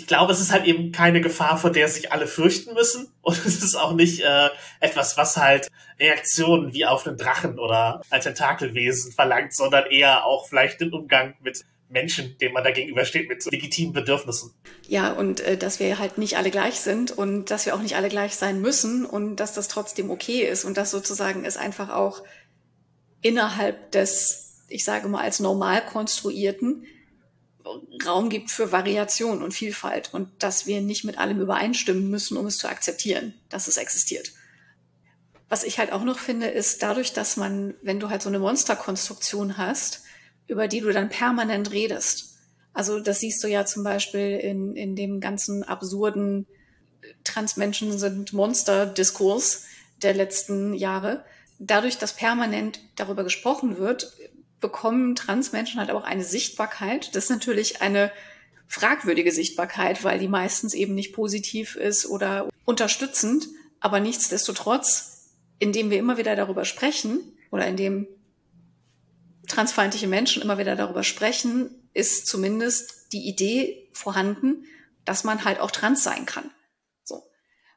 Speaker 3: ich glaube, es ist halt eben keine Gefahr, vor der sich alle fürchten müssen. Und es ist auch nicht äh, etwas, was halt Reaktionen wie auf einen Drachen oder ein Tentakelwesen verlangt, sondern eher auch vielleicht den Umgang mit Menschen, dem man da gegenübersteht, mit legitimen Bedürfnissen.
Speaker 2: Ja, und äh, dass wir halt nicht alle gleich sind und dass wir auch nicht alle gleich sein müssen und dass das trotzdem okay ist und dass sozusagen es einfach auch innerhalb des, ich sage mal, als normal konstruierten Raum gibt für Variation und Vielfalt und dass wir nicht mit allem übereinstimmen müssen, um es zu akzeptieren, dass es existiert. Was ich halt auch noch finde, ist dadurch, dass man, wenn du halt so eine Monsterkonstruktion hast, über die du dann permanent redest. Also das siehst du ja zum Beispiel in, in dem ganzen absurden Transmenschen sind Monster-Diskurs der letzten Jahre. Dadurch, dass permanent darüber gesprochen wird, bekommen Transmenschen halt auch eine Sichtbarkeit. Das ist natürlich eine fragwürdige Sichtbarkeit, weil die meistens eben nicht positiv ist oder unterstützend. Aber nichtsdestotrotz, indem wir immer wieder darüber sprechen oder indem transfeindliche Menschen immer wieder darüber sprechen, ist zumindest die Idee vorhanden, dass man halt auch trans sein kann. So.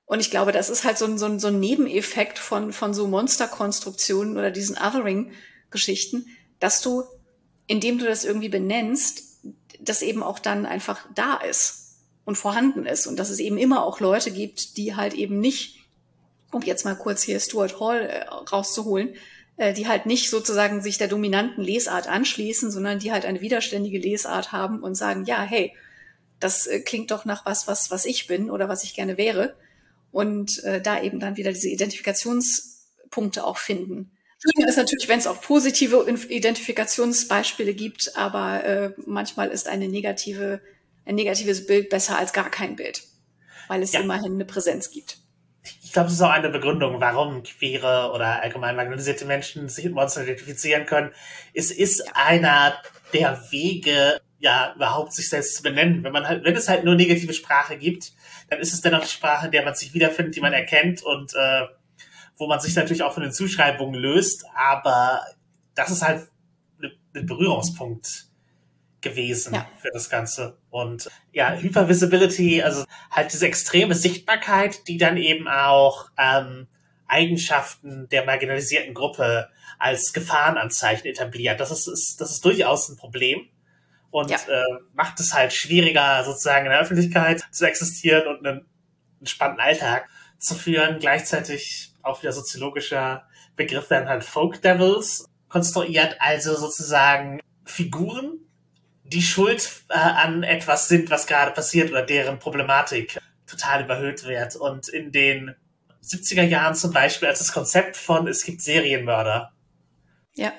Speaker 2: Und ich glaube, das ist halt so ein, so ein, so ein Nebeneffekt von, von so Monsterkonstruktionen oder diesen Othering-Geschichten, dass du indem du das irgendwie benennst, das eben auch dann einfach da ist und vorhanden ist und dass es eben immer auch Leute gibt, die halt eben nicht, um jetzt mal kurz hier Stuart Hall äh, rauszuholen, die halt nicht sozusagen sich der dominanten Lesart anschließen, sondern die halt eine widerständige Lesart haben und sagen, ja, hey, das äh, klingt doch nach was, was, was ich bin oder was ich gerne wäre. Und äh, da eben dann wieder diese Identifikationspunkte auch finden. Schön ist natürlich, wenn es auch positive Identifikationsbeispiele gibt, aber äh, manchmal ist eine negative, ein negatives Bild besser als gar kein Bild, weil es ja. immerhin eine Präsenz gibt.
Speaker 3: Glaube, das ist auch eine Begründung, warum queere oder allgemein marginalisierte Menschen sich mit Monstern identifizieren können. Es ist einer der Wege, ja, überhaupt sich selbst zu benennen. Wenn man halt, wenn es halt nur negative Sprache gibt, dann ist es dennoch die Sprache, in der man sich wiederfindet, die man erkennt und äh, wo man sich natürlich auch von den Zuschreibungen löst, aber das ist halt ein Berührungspunkt gewesen ja. für das Ganze. Und ja, Hypervisibility, also halt diese extreme Sichtbarkeit, die dann eben auch ähm, Eigenschaften der marginalisierten Gruppe als Gefahrenanzeichen etabliert. Das ist, ist, das ist durchaus ein Problem und ja. äh, macht es halt schwieriger, sozusagen in der Öffentlichkeit zu existieren und einen entspannten Alltag zu führen. Gleichzeitig auch wieder soziologischer Begriff werden halt Folk Devils konstruiert, also sozusagen Figuren, die schuld äh, an etwas sind, was gerade passiert oder deren Problematik total überhöht wird. Und in den 70er Jahren zum Beispiel, als das Konzept von es gibt Serienmörder
Speaker 2: ja.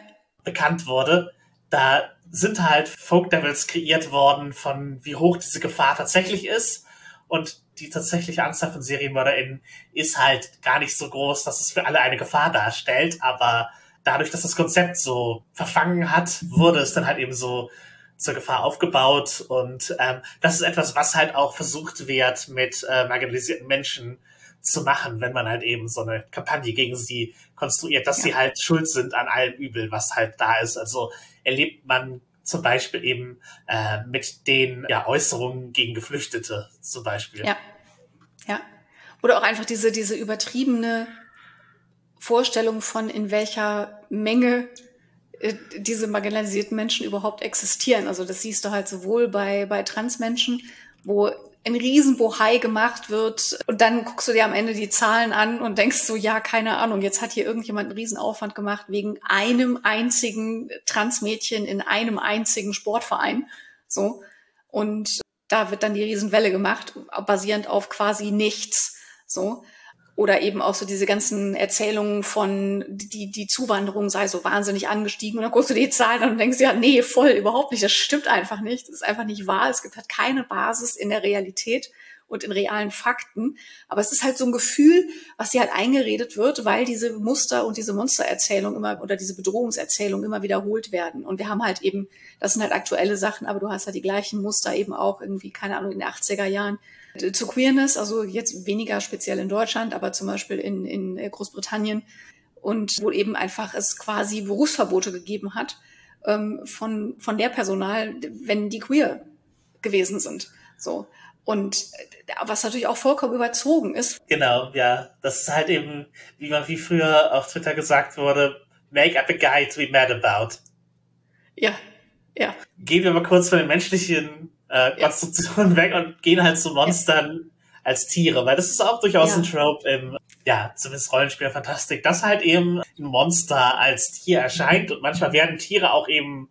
Speaker 3: bekannt wurde, da sind halt Folk Devils kreiert worden von wie hoch diese Gefahr tatsächlich ist. Und die tatsächliche Anzahl von SerienmörderInnen ist halt gar nicht so groß, dass es für alle eine Gefahr darstellt. Aber dadurch, dass das Konzept so verfangen hat, wurde es dann halt eben so zur Gefahr aufgebaut. Und ähm, das ist etwas, was halt auch versucht wird, mit äh, marginalisierten Menschen zu machen, wenn man halt eben so eine Kampagne gegen sie konstruiert, dass ja. sie halt schuld sind an allem Übel, was halt da ist. Also erlebt man zum Beispiel eben äh, mit den ja, Äußerungen gegen Geflüchtete zum Beispiel.
Speaker 2: Ja, ja. Oder auch einfach diese, diese übertriebene Vorstellung von, in welcher Menge diese marginalisierten Menschen überhaupt existieren. Also das siehst du halt sowohl bei, bei Transmenschen, wo ein Riesenbohai gemacht wird und dann guckst du dir am Ende die Zahlen an und denkst so, ja, keine Ahnung, jetzt hat hier irgendjemand einen Riesenaufwand gemacht wegen einem einzigen Transmädchen in einem einzigen Sportverein. So. Und da wird dann die Riesenwelle gemacht, basierend auf quasi nichts. So. Oder eben auch so diese ganzen Erzählungen von, die, die Zuwanderung sei so wahnsinnig angestiegen. Und dann guckst du die Zahlen und denkst, ja, nee, voll, überhaupt nicht. Das stimmt einfach nicht. Das ist einfach nicht wahr. Es gibt halt keine Basis in der Realität und in realen Fakten. Aber es ist halt so ein Gefühl, was dir halt eingeredet wird, weil diese Muster und diese Monstererzählung immer oder diese Bedrohungserzählung immer wiederholt werden. Und wir haben halt eben, das sind halt aktuelle Sachen, aber du hast halt die gleichen Muster eben auch irgendwie, keine Ahnung, in den 80er Jahren zu Queerness, also jetzt weniger speziell in Deutschland, aber zum Beispiel in, in Großbritannien und wo eben einfach es quasi Berufsverbote gegeben hat ähm, von, von der Personal, wenn die queer gewesen sind. So. Und äh, was natürlich auch vollkommen überzogen ist.
Speaker 3: Genau, ja. Das ist halt eben, wie man wie früher auf Twitter gesagt wurde, make up a guy to be mad about.
Speaker 2: Ja, ja.
Speaker 3: Gehen wir mal kurz von den menschlichen äh, Konstruktionen ja. weg und gehen halt zu Monstern ja. als Tiere, weil das ist auch durchaus ja. ein Trope im, ja, zumindest Rollenspiel Fantastik, dass halt eben ein Monster als Tier erscheint und manchmal werden Tiere auch eben,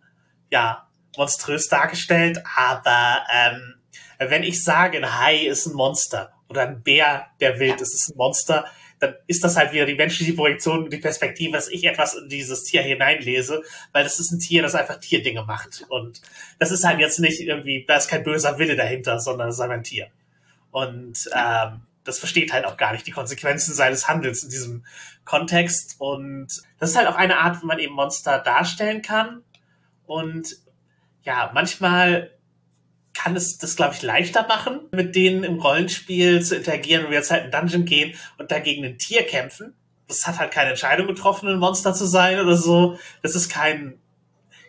Speaker 3: ja, monströs dargestellt, aber ähm, wenn ich sage, ein Hai ist ein Monster oder ein Bär, der wild ist, ist ein Monster, dann ist das halt wieder die menschliche Projektion, die Perspektive, dass ich etwas in dieses Tier hineinlese, weil das ist ein Tier, das einfach Tierdinge macht. Und das ist halt jetzt nicht irgendwie, da ist kein böser Wille dahinter, sondern es ist einfach ein Tier. Und ähm, das versteht halt auch gar nicht die Konsequenzen seines Handels in diesem Kontext. Und das ist halt auch eine Art, wie man eben Monster darstellen kann. Und ja, manchmal kann es das, glaube ich, leichter machen, mit denen im Rollenspiel zu interagieren, wenn wir jetzt halt in Dungeon gehen und dagegen ein Tier kämpfen. Das hat halt keine Entscheidung getroffen, ein Monster zu sein oder so. Das ist kein,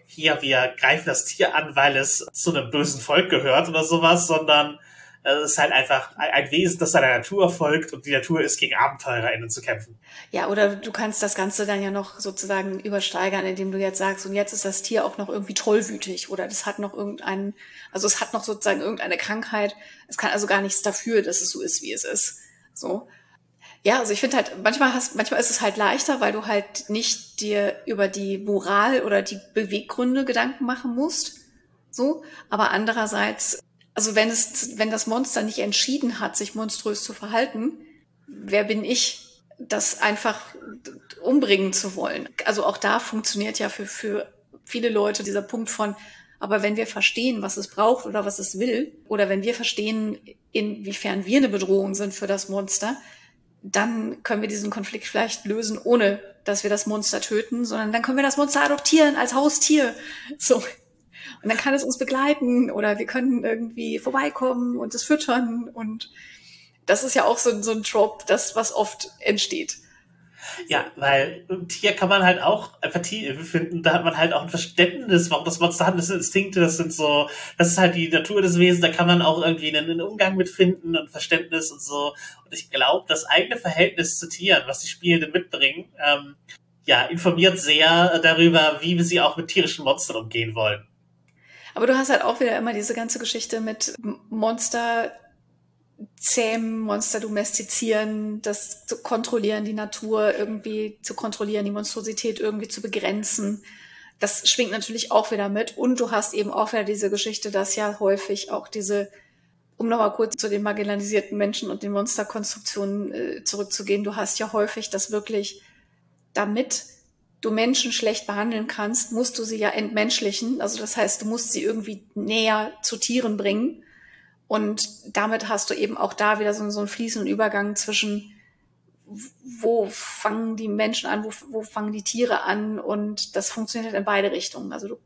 Speaker 3: hier, wir greifen das Tier an, weil es zu einem bösen Volk gehört oder sowas, sondern Also es ist halt einfach ein Wesen, das seiner Natur folgt und die Natur ist, gegen AbenteurerInnen zu kämpfen.
Speaker 2: Ja, oder du kannst das Ganze dann ja noch sozusagen übersteigern, indem du jetzt sagst, und jetzt ist das Tier auch noch irgendwie tollwütig oder das hat noch irgendeinen, also es hat noch sozusagen irgendeine Krankheit. Es kann also gar nichts dafür, dass es so ist, wie es ist. So. Ja, also ich finde halt, manchmal hast, manchmal ist es halt leichter, weil du halt nicht dir über die Moral oder die Beweggründe Gedanken machen musst. So. Aber andererseits also wenn es, wenn das Monster nicht entschieden hat, sich monströs zu verhalten, wer bin ich, das einfach umbringen zu wollen? Also auch da funktioniert ja für, für viele Leute dieser Punkt von, aber wenn wir verstehen, was es braucht oder was es will, oder wenn wir verstehen, inwiefern wir eine Bedrohung sind für das Monster, dann können wir diesen Konflikt vielleicht lösen, ohne dass wir das Monster töten, sondern dann können wir das Monster adoptieren als Haustier. So, und dann kann es uns begleiten oder wir können irgendwie vorbeikommen und es füttern. Und das ist ja auch so, so ein Trope, das, was oft entsteht.
Speaker 3: Ja, weil hier kann man halt auch Empathie finden, da hat man halt auch ein Verständnis, warum das Monster hat, das sind Instinkte, das sind so, das ist halt die Natur des Wesens, da kann man auch irgendwie einen, einen Umgang mit finden und Verständnis und so. Und ich glaube, das eigene Verhältnis zu Tieren, was die Spielenden mitbringen, ähm, ja, informiert sehr darüber, wie wir sie auch mit tierischen Monstern umgehen wollen.
Speaker 2: Aber du hast halt auch wieder immer diese ganze Geschichte mit Monster zähmen, Monster domestizieren, das zu kontrollieren, die Natur irgendwie zu kontrollieren, die Monstrosität irgendwie zu begrenzen. Das schwingt natürlich auch wieder mit. Und du hast eben auch wieder diese Geschichte, dass ja häufig auch diese, um nochmal kurz zu den marginalisierten Menschen und den Monsterkonstruktionen äh, zurückzugehen, du hast ja häufig das wirklich damit du Menschen schlecht behandeln kannst, musst du sie ja entmenschlichen. Also das heißt, du musst sie irgendwie näher zu Tieren bringen. Und damit hast du eben auch da wieder so, so einen fließenden Übergang zwischen, wo fangen die Menschen an, wo, wo fangen die Tiere an. Und das funktioniert in beide Richtungen. Also du,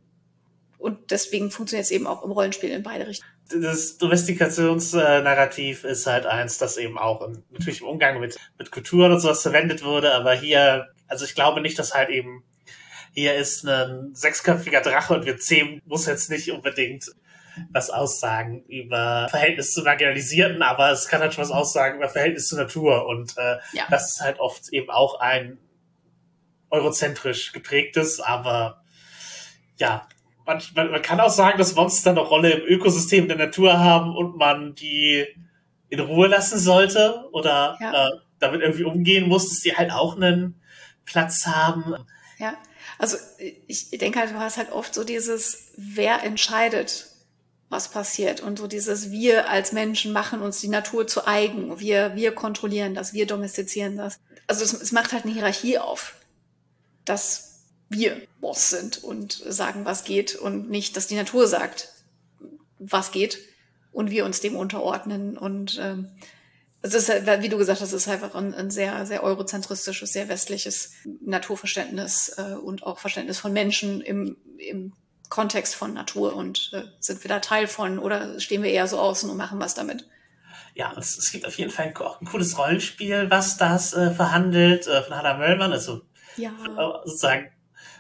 Speaker 2: und deswegen funktioniert es eben auch im Rollenspiel in beide Richtungen.
Speaker 3: Das Domestikationsnarrativ ist halt eins, das eben auch im, natürlich im Umgang mit, mit Kulturen und sowas verwendet wurde, aber hier also ich glaube nicht, dass halt eben hier ist ein sechsköpfiger Drache und wir zehn muss jetzt nicht unbedingt was aussagen über Verhältnis zu Marginalisierten, aber es kann halt schon was aussagen über Verhältnis zur Natur und äh, ja. das ist halt oft eben auch ein eurozentrisch geprägtes, aber ja, man, man, man kann auch sagen, dass Monster eine Rolle im Ökosystem der Natur haben und man die in Ruhe lassen sollte oder ja. äh, damit irgendwie umgehen muss, dass die halt auch einen Platz haben.
Speaker 2: Ja, also ich denke halt, du hast halt oft so dieses, wer entscheidet, was passiert und so dieses, wir als Menschen machen uns die Natur zu eigen, wir, wir kontrollieren das, wir domestizieren das. Also es, es macht halt eine Hierarchie auf, dass wir Boss sind und sagen, was geht und nicht, dass die Natur sagt, was geht und wir uns dem unterordnen und ähm, es ist, wie du gesagt hast, es ist einfach ein, ein sehr, sehr eurozentristisches, sehr westliches Naturverständnis äh, und auch Verständnis von Menschen im, im Kontext von Natur und äh, sind wir da Teil von oder stehen wir eher so außen und machen was damit?
Speaker 3: Ja, es, es gibt auf jeden Fall auch ein cooles Rollenspiel, was das äh, verhandelt, äh, von Hannah Möllmann, also ja. Äh, sozusagen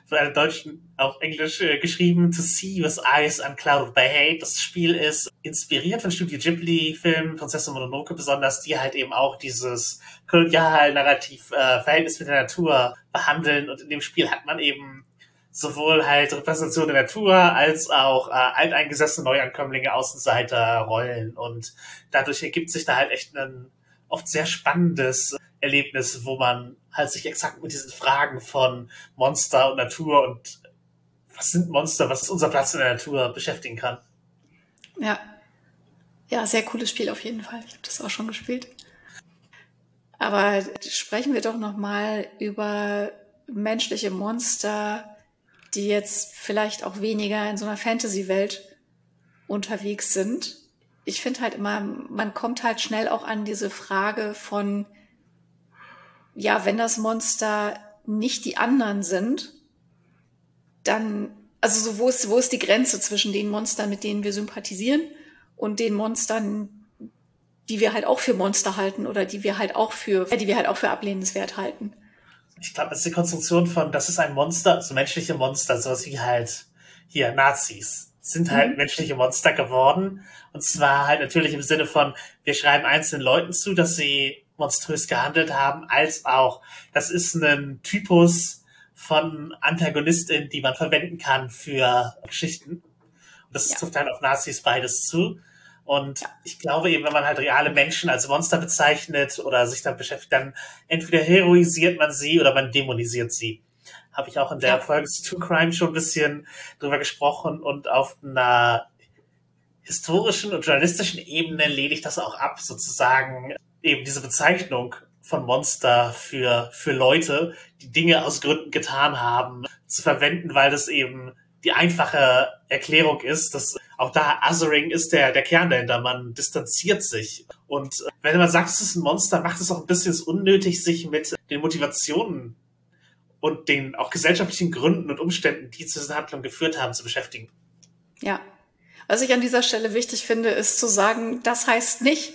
Speaker 3: von einer Deutschen auf Englisch äh, geschrieben, To See with Eyes Unclouded by Hate. Das Spiel ist inspiriert von Studio Ghibli-Filmen, Prinzessin Mononoke besonders, die halt eben auch dieses kolonial-narrativ äh, Verhältnis mit der Natur behandeln. Und in dem Spiel hat man eben sowohl halt Repräsentation der Natur als auch äh, alteingesessene Neuankömmlinge, Außenseiter, Rollen. Und dadurch ergibt sich da halt echt ein oft sehr spannendes Erlebnis, wo man halt sich exakt mit diesen Fragen von Monster und Natur und was sind Monster, was ist unser Platz in der Natur beschäftigen kann.
Speaker 2: Ja. Ja, sehr cooles Spiel auf jeden Fall. Ich habe das auch schon gespielt. Aber sprechen wir doch noch mal über menschliche Monster, die jetzt vielleicht auch weniger in so einer Fantasy-Welt unterwegs sind. Ich finde halt immer, man kommt halt schnell auch an diese Frage von, ja, wenn das Monster nicht die anderen sind, dann, also so, wo ist, wo ist die Grenze zwischen den Monstern, mit denen wir sympathisieren und den Monstern, die wir halt auch für Monster halten oder die wir halt auch für, die wir halt auch für ablehnenswert halten?
Speaker 3: Ich glaube, es ist die Konstruktion von, das ist ein Monster, so menschliche Monster, sowas wie halt hier Nazis. sind halt mhm. menschliche Monster geworden. Und zwar halt natürlich im Sinne von, wir schreiben einzelnen Leuten zu, dass sie monströs gehandelt haben, als auch, das ist ein Typus von Antagonistin, die man verwenden kann für Geschichten. Und das ja. trifft halt auf Nazis beides zu. Und ich glaube eben, wenn man halt reale Menschen als Monster bezeichnet oder sich damit beschäftigt, dann entweder heroisiert man sie oder man dämonisiert sie. Habe ich auch in der ja. Folge zu True Crime schon ein bisschen drüber gesprochen und auf einer historischen und journalistischen Ebene lehne ich das auch ab, sozusagen eben diese Bezeichnung von Monster für, für Leute, die Dinge aus Gründen getan haben, zu verwenden, weil das eben die einfache Erklärung ist, dass auch da Othering ist der, der Kern dahinter. Man distanziert sich. Und äh, wenn man sagt, es ist ein Monster, macht es auch ein bisschen unnötig, sich mit den Motivationen und den auch gesellschaftlichen Gründen und Umständen, die zu dieser Handlung geführt haben, zu beschäftigen.
Speaker 2: Ja. Was ich an dieser Stelle wichtig finde, ist zu sagen, das heißt nicht,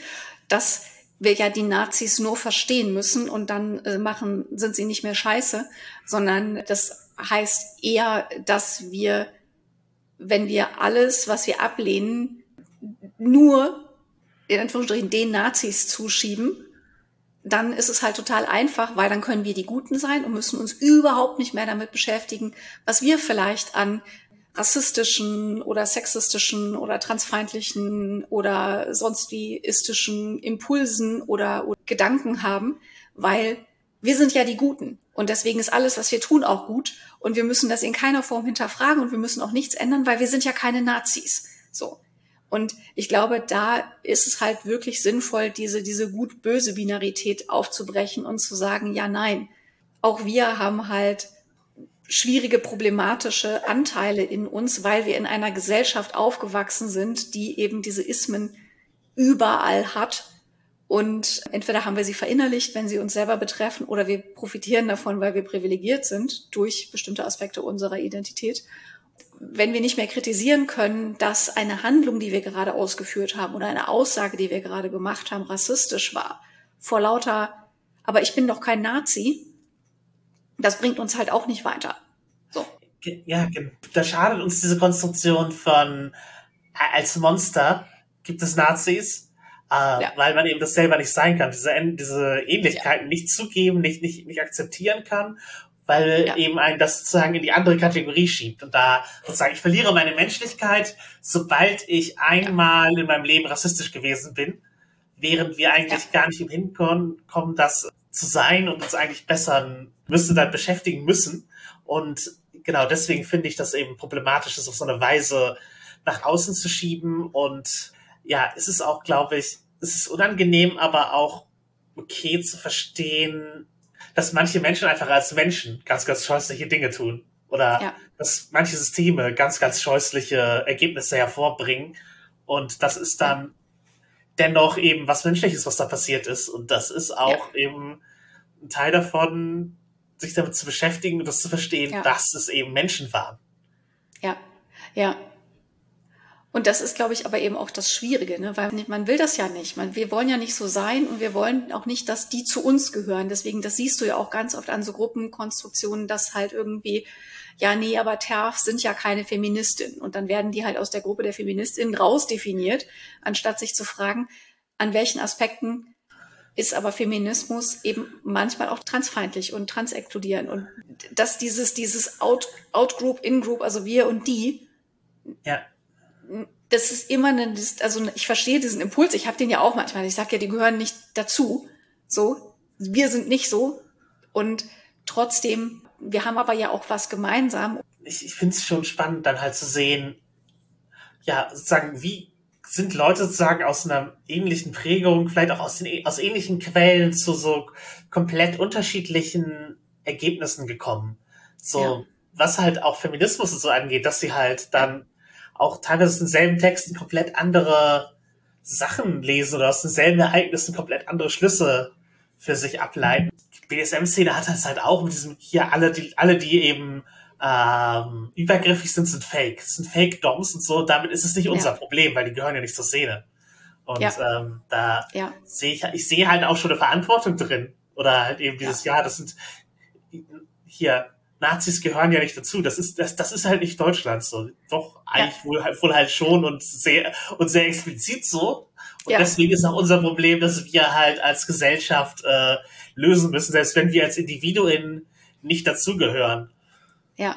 Speaker 2: dass wir ja die Nazis nur verstehen müssen und dann äh, machen, sind sie nicht mehr scheiße, sondern das heißt eher, dass wir wenn wir alles, was wir ablehnen, nur in Anführungsstrichen den Nazis zuschieben, dann ist es halt total einfach, weil dann können wir die Guten sein und müssen uns überhaupt nicht mehr damit beschäftigen, was wir vielleicht an rassistischen oder sexistischen oder transfeindlichen oder sonst wie istischen Impulsen oder, oder Gedanken haben, weil wir sind ja die Guten. Und deswegen ist alles, was wir tun, auch gut. Und wir müssen das in keiner Form hinterfragen und wir müssen auch nichts ändern, weil wir sind ja keine Nazis. So. Und ich glaube, da ist es halt wirklich sinnvoll, diese, diese gut-böse Binarität aufzubrechen und zu sagen, ja, nein, auch wir haben halt schwierige, problematische Anteile in uns, weil wir in einer Gesellschaft aufgewachsen sind, die eben diese Ismen überall hat und entweder haben wir sie verinnerlicht, wenn sie uns selber betreffen, oder wir profitieren davon, weil wir privilegiert sind durch bestimmte Aspekte unserer Identität. Wenn wir nicht mehr kritisieren können, dass eine Handlung, die wir gerade ausgeführt haben, oder eine Aussage, die wir gerade gemacht haben, rassistisch war, vor lauter, aber ich bin doch kein Nazi, das bringt uns halt auch nicht weiter. So.
Speaker 3: Ja, da schadet uns diese Konstruktion von als Monster gibt es Nazis äh, ja. weil man eben das selber nicht sein kann, diese, diese Ähnlichkeiten ja. nicht zugeben, nicht, nicht, nicht akzeptieren kann, weil ja. eben ein das sozusagen in die andere Kategorie schiebt. Und da sozusagen, ich verliere meine Menschlichkeit, sobald ich einmal in meinem Leben rassistisch gewesen bin, während wir eigentlich gar nicht im Hinkommen, das zu sein und uns eigentlich besser müsste dann beschäftigen müssen. Und genau deswegen finde ich das eben problematisch, das auf so eine Weise nach außen zu schieben und ja, es ist auch, glaube ich, es ist unangenehm, aber auch okay zu verstehen, dass manche Menschen einfach als Menschen ganz, ganz scheußliche Dinge tun. Oder ja. dass manche Systeme ganz, ganz scheußliche Ergebnisse hervorbringen. Und das ist dann dennoch eben was Menschliches, was da passiert ist. Und das ist auch ja. eben ein Teil davon, sich damit zu beschäftigen und das zu verstehen, ja. dass es eben Menschen waren.
Speaker 2: Ja, ja. Und das ist, glaube ich, aber eben auch das Schwierige, ne? weil man will das ja nicht. Man, wir wollen ja nicht so sein und wir wollen auch nicht, dass die zu uns gehören. Deswegen, das siehst du ja auch ganz oft an so Gruppenkonstruktionen, dass halt irgendwie, ja, nee, aber TERF sind ja keine Feministinnen. Und dann werden die halt aus der Gruppe der Feministinnen rausdefiniert, anstatt sich zu fragen, an welchen Aspekten ist aber Feminismus eben manchmal auch transfeindlich und transexkludierend. Und dass dieses, dieses Out, Outgroup, In-Group, also wir und die, ja das ist immer eine, also ich verstehe diesen Impuls, ich habe den ja auch manchmal. Ich sage ja, die gehören nicht dazu. So, wir sind nicht so. Und trotzdem, wir haben aber ja auch was gemeinsam.
Speaker 3: Ich, ich finde es schon spannend, dann halt zu sehen, ja, sozusagen, wie sind Leute sozusagen aus einer ähnlichen Prägung, vielleicht auch aus, den, aus ähnlichen Quellen zu so komplett unterschiedlichen Ergebnissen gekommen. So, ja. was halt auch Feminismus und so angeht, dass sie halt dann auch teilweise aus denselben Texten komplett andere Sachen lesen oder aus denselben Ereignissen komplett andere Schlüsse für sich ableiten. Die BDSM-Szene hat das halt auch mit diesem hier alle, die, alle, die eben ähm, übergriffig sind, sind Fake. Das sind Fake-Doms und so. Damit ist es nicht unser ja. Problem, weil die gehören ja nicht zur Szene. Und ja. ähm, da ja. sehe ich, ich sehe halt auch schon eine Verantwortung drin. Oder halt eben dieses, ja, das sind hier Nazis gehören ja nicht dazu. Das ist, das, das ist halt nicht Deutschland so. Doch, eigentlich wohl, wohl halt schon und sehr, und sehr explizit so. Und ja. deswegen ist auch unser Problem, dass wir halt als Gesellschaft äh, lösen müssen, selbst wenn wir als Individuen nicht dazugehören.
Speaker 2: Ja.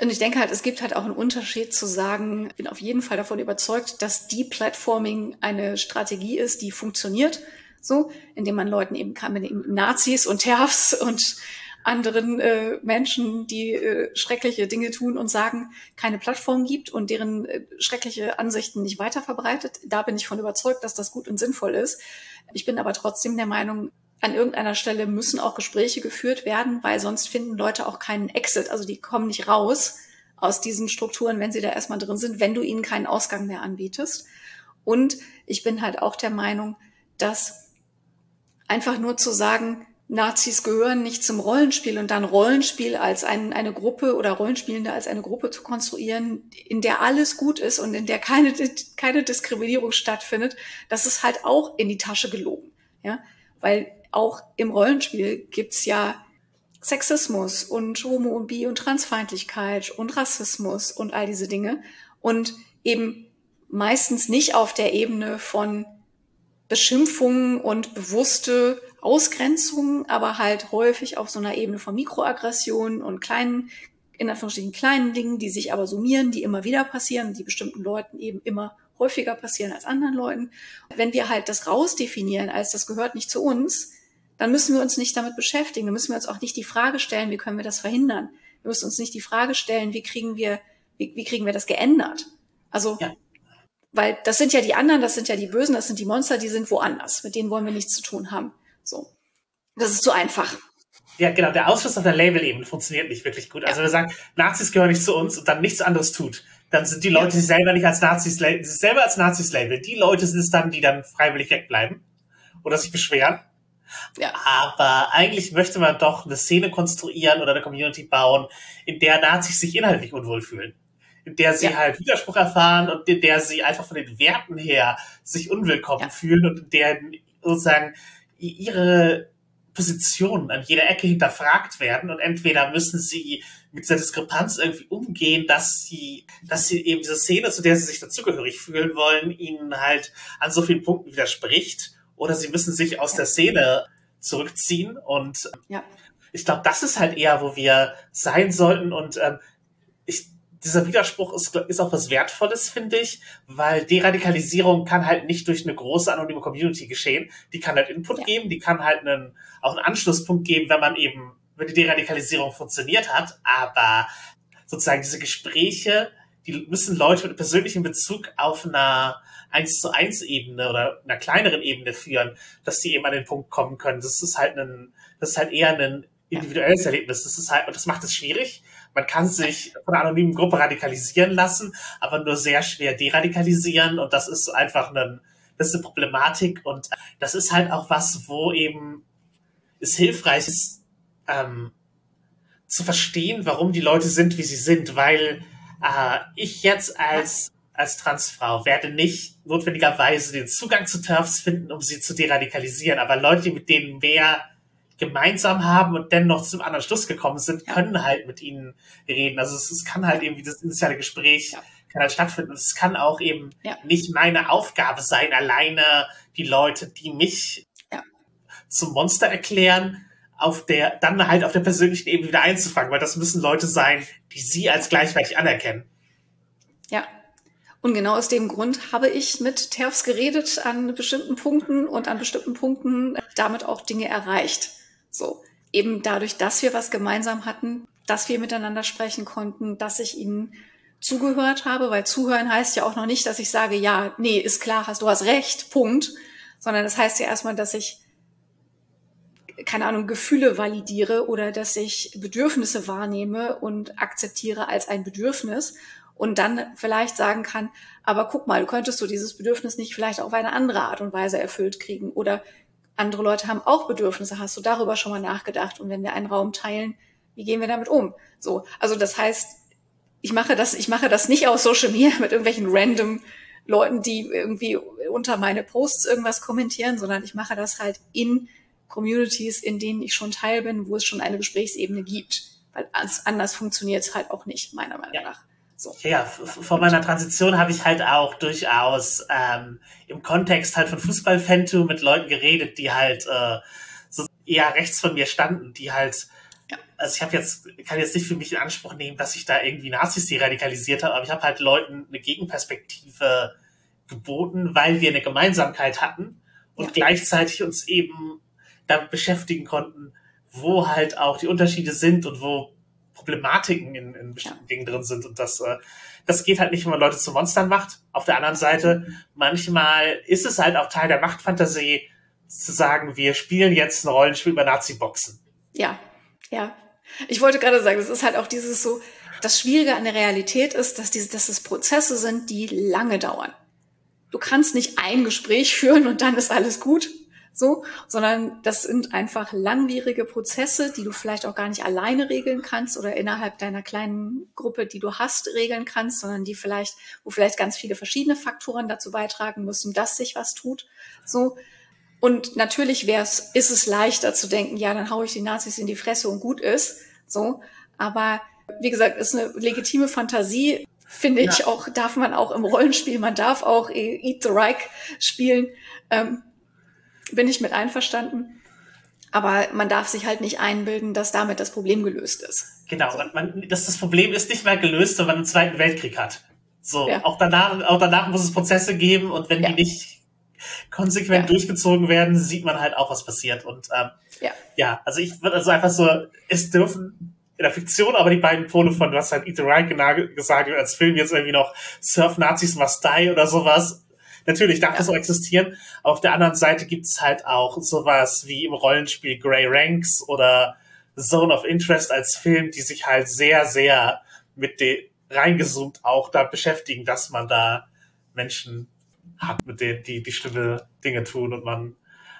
Speaker 2: Und ich denke halt, es gibt halt auch einen Unterschied zu sagen, ich bin auf jeden Fall davon überzeugt, dass Deplatforming eine Strategie ist, die funktioniert, so, indem man Leuten eben kann, eben Nazis und TERFs und anderen äh, Menschen, die äh, schreckliche Dinge tun und sagen, keine Plattform gibt und deren äh, schreckliche Ansichten nicht weiter verbreitet. Da bin ich von überzeugt, dass das gut und sinnvoll ist. Ich bin aber trotzdem der Meinung, an irgendeiner Stelle müssen auch Gespräche geführt werden, weil sonst finden Leute auch keinen Exit. Also die kommen nicht raus aus diesen Strukturen, wenn sie da erstmal drin sind, wenn du ihnen keinen Ausgang mehr anbietest. Und ich bin halt auch der Meinung, dass einfach nur zu sagen, Nazis gehören nicht zum Rollenspiel und dann Rollenspiel als ein, eine Gruppe oder Rollenspielende als eine Gruppe zu konstruieren, in der alles gut ist und in der keine, keine Diskriminierung stattfindet, das ist halt auch in die Tasche gelogen. Ja? Weil auch im Rollenspiel gibt's ja Sexismus und Homo- und Bi- und Transfeindlichkeit und Rassismus und all diese Dinge. Und eben meistens nicht auf der Ebene von Beschimpfungen und bewusste Ausgrenzungen, aber halt häufig auf so einer Ebene von Mikroaggressionen und kleinen, in Anführungsstrichen kleinen Dingen, die sich aber summieren, die immer wieder passieren, die bestimmten Leuten eben immer häufiger passieren als anderen Leuten. Wenn wir halt das rausdefinieren, als das gehört nicht zu uns, dann müssen wir uns nicht damit beschäftigen. Dann müssen wir uns auch nicht die Frage stellen, wie können wir das verhindern? Wir müssen uns nicht die Frage stellen, wie kriegen wir, wie, wie kriegen wir das geändert? Also, ja. weil das sind ja die anderen, das sind ja die Bösen, das sind die Monster, die sind woanders. Mit denen wollen wir nichts zu tun haben. So. Das ist zu einfach.
Speaker 3: Ja, genau. Der Ausschluss auf der Label-Ebene funktioniert nicht wirklich gut. Also ja. wir sagen, Nazis gehören nicht zu uns und dann nichts anderes tut. Dann sind die Leute, die selber nicht als Nazis, selber als Nazis labeln. Die Leute sind es dann, die dann freiwillig wegbleiben oder sich beschweren. Ja. Aber eigentlich möchte man doch eine Szene konstruieren oder eine Community bauen, in der Nazis sich inhaltlich unwohl fühlen. In der sie ja. halt Widerspruch erfahren und in der sie einfach von den Werten her sich unwillkommen ja. fühlen und in der sozusagen ihre Positionen an jeder Ecke hinterfragt werden und entweder müssen sie mit dieser Diskrepanz irgendwie umgehen, dass sie, dass sie eben diese Szene, zu der sie sich dazugehörig fühlen wollen, ihnen halt an so vielen Punkten widerspricht oder sie müssen sich aus der Szene zurückziehen. Und ja. ich glaube, das ist halt eher, wo wir sein sollten. Und ähm, ich, dieser Widerspruch ist, ist auch was Wertvolles, finde ich, weil Deradikalisierung kann halt nicht durch eine große anonyme Community geschehen. Die kann halt Input ja. geben, die kann halt einen, auch einen Anschlusspunkt geben, wenn man eben, wenn die Deradikalisierung funktioniert hat. Aber sozusagen diese Gespräche, die müssen Leute mit persönlichem Bezug auf einer eins zu eins Ebene oder einer kleineren Ebene führen, dass die eben an den Punkt kommen können. Das ist halt ein, das ist halt eher ein individuelles Erlebnis. Das ist halt, und das macht es schwierig. Man kann sich von einer anonymen Gruppe radikalisieren lassen, aber nur sehr schwer deradikalisieren. Und das ist einfach ein, das ist eine Problematik. Und das ist halt auch was, wo eben es hilfreich ist, ähm, zu verstehen, warum die Leute sind, wie sie sind, weil äh, ich jetzt als als Transfrau werde nicht notwendigerweise den Zugang zu TERFs finden, um sie zu deradikalisieren, aber Leute, die mit denen mehr gemeinsam haben und dennoch zum anderen Schluss gekommen sind, können halt mit ihnen reden. Also es, es kann halt eben wie das initiale Gespräch ja. kann halt stattfinden. Und es kann auch eben ja. nicht meine Aufgabe sein, alleine die Leute, die mich ja. zum Monster erklären, auf der, dann halt auf der persönlichen Ebene wieder einzufangen, weil das müssen Leute sein, die sie als gleichwertig anerkennen.
Speaker 2: Ja, und genau aus dem Grund habe ich mit TERFs geredet an bestimmten Punkten und an bestimmten Punkten damit auch Dinge erreicht. So. Eben dadurch, dass wir was gemeinsam hatten, dass wir miteinander sprechen konnten, dass ich ihnen zugehört habe, weil zuhören heißt ja auch noch nicht, dass ich sage, ja, nee, ist klar, hast, du hast recht, Punkt, sondern das heißt ja erstmal, dass ich keine Ahnung, Gefühle validiere oder dass ich Bedürfnisse wahrnehme und akzeptiere als ein Bedürfnis und dann vielleicht sagen kann, aber guck mal, du könntest du dieses Bedürfnis nicht vielleicht auf eine andere Art und Weise erfüllt kriegen oder andere Leute haben auch Bedürfnisse, hast du darüber schon mal nachgedacht und wenn wir einen Raum teilen, wie gehen wir damit um? So, also das heißt, ich mache das, ich mache das nicht aus Social Media mit irgendwelchen random Leuten, die irgendwie unter meine Posts irgendwas kommentieren, sondern ich mache das halt in Communities, in denen ich schon Teil bin, wo es schon eine Gesprächsebene gibt Weil anders funktioniert es halt auch nicht, meiner Meinung nach.
Speaker 3: So. Ja, vor meiner Transition habe ich halt auch durchaus ähm, im Kontext halt von Fußball-Fantum mit Leuten geredet, die halt äh, so eher rechts von mir standen, die halt, ja. also ich habe jetzt, kann jetzt nicht für mich in Anspruch nehmen, dass ich da irgendwie Nazis die radikalisiert habe, aber ich habe halt Leuten eine Gegenperspektive geboten, weil wir eine Gemeinsamkeit hatten und ja. gleichzeitig uns eben damit beschäftigen konnten, wo halt auch die Unterschiede sind und wo Problematiken in, in bestimmten ja. Dingen drin sind. Und das, äh, das geht halt nicht, wenn man Leute zu Monstern macht. Auf der anderen Seite, manchmal ist es halt auch Teil der Machtfantasie, zu sagen, wir spielen jetzt ein Rollenspiel über Nazi-Boxen.
Speaker 2: Ja, ja. Ich wollte gerade sagen, es ist halt auch dieses so, das Schwierige an der Realität ist, dass, diese, dass es Prozesse sind, die lange dauern. Du kannst nicht ein Gespräch führen und dann ist alles gut, so, sondern das sind einfach langwierige Prozesse, die du vielleicht auch gar nicht alleine regeln kannst oder innerhalb deiner kleinen Gruppe, die du hast, regeln kannst, sondern die vielleicht, wo vielleicht ganz viele verschiedene Faktoren dazu beitragen müssen, dass sich was tut. So. Und natürlich wär's, ist es leichter zu denken, ja, dann haue ich die Nazis in die Fresse und gut ist. So. Aber wie gesagt, ist eine legitime Fantasie. Finde ja. ich auch, darf man auch im Rollenspiel, man darf auch Eat the Reich spielen. Ähm, bin ich mit einverstanden. Aber man darf sich halt nicht einbilden, dass damit das Problem gelöst ist.
Speaker 3: Genau, man, man, dass das Problem ist nicht mehr gelöst, wenn man einen Zweiten Weltkrieg hat. So, ja. auch danach, auch danach muss es Prozesse geben und wenn ja. die nicht konsequent ja. durchgezogen werden, sieht man halt auch, was passiert. Und ähm, ja. ja, also ich würde also einfach so, es dürfen in der Fiktion aber die beiden Pole von, du hast halt Ethan Wright gesagt, als Film jetzt irgendwie noch Surf Nazis Must Die oder sowas Natürlich darf ja. das auch existieren. Aber auf der anderen Seite gibt es halt auch sowas wie im Rollenspiel Grey Ranks oder Zone of Interest als Film, die sich halt sehr, sehr mit den reingezoomt auch da beschäftigen, dass man da Menschen hat, mit denen die, die schlimme Dinge tun und man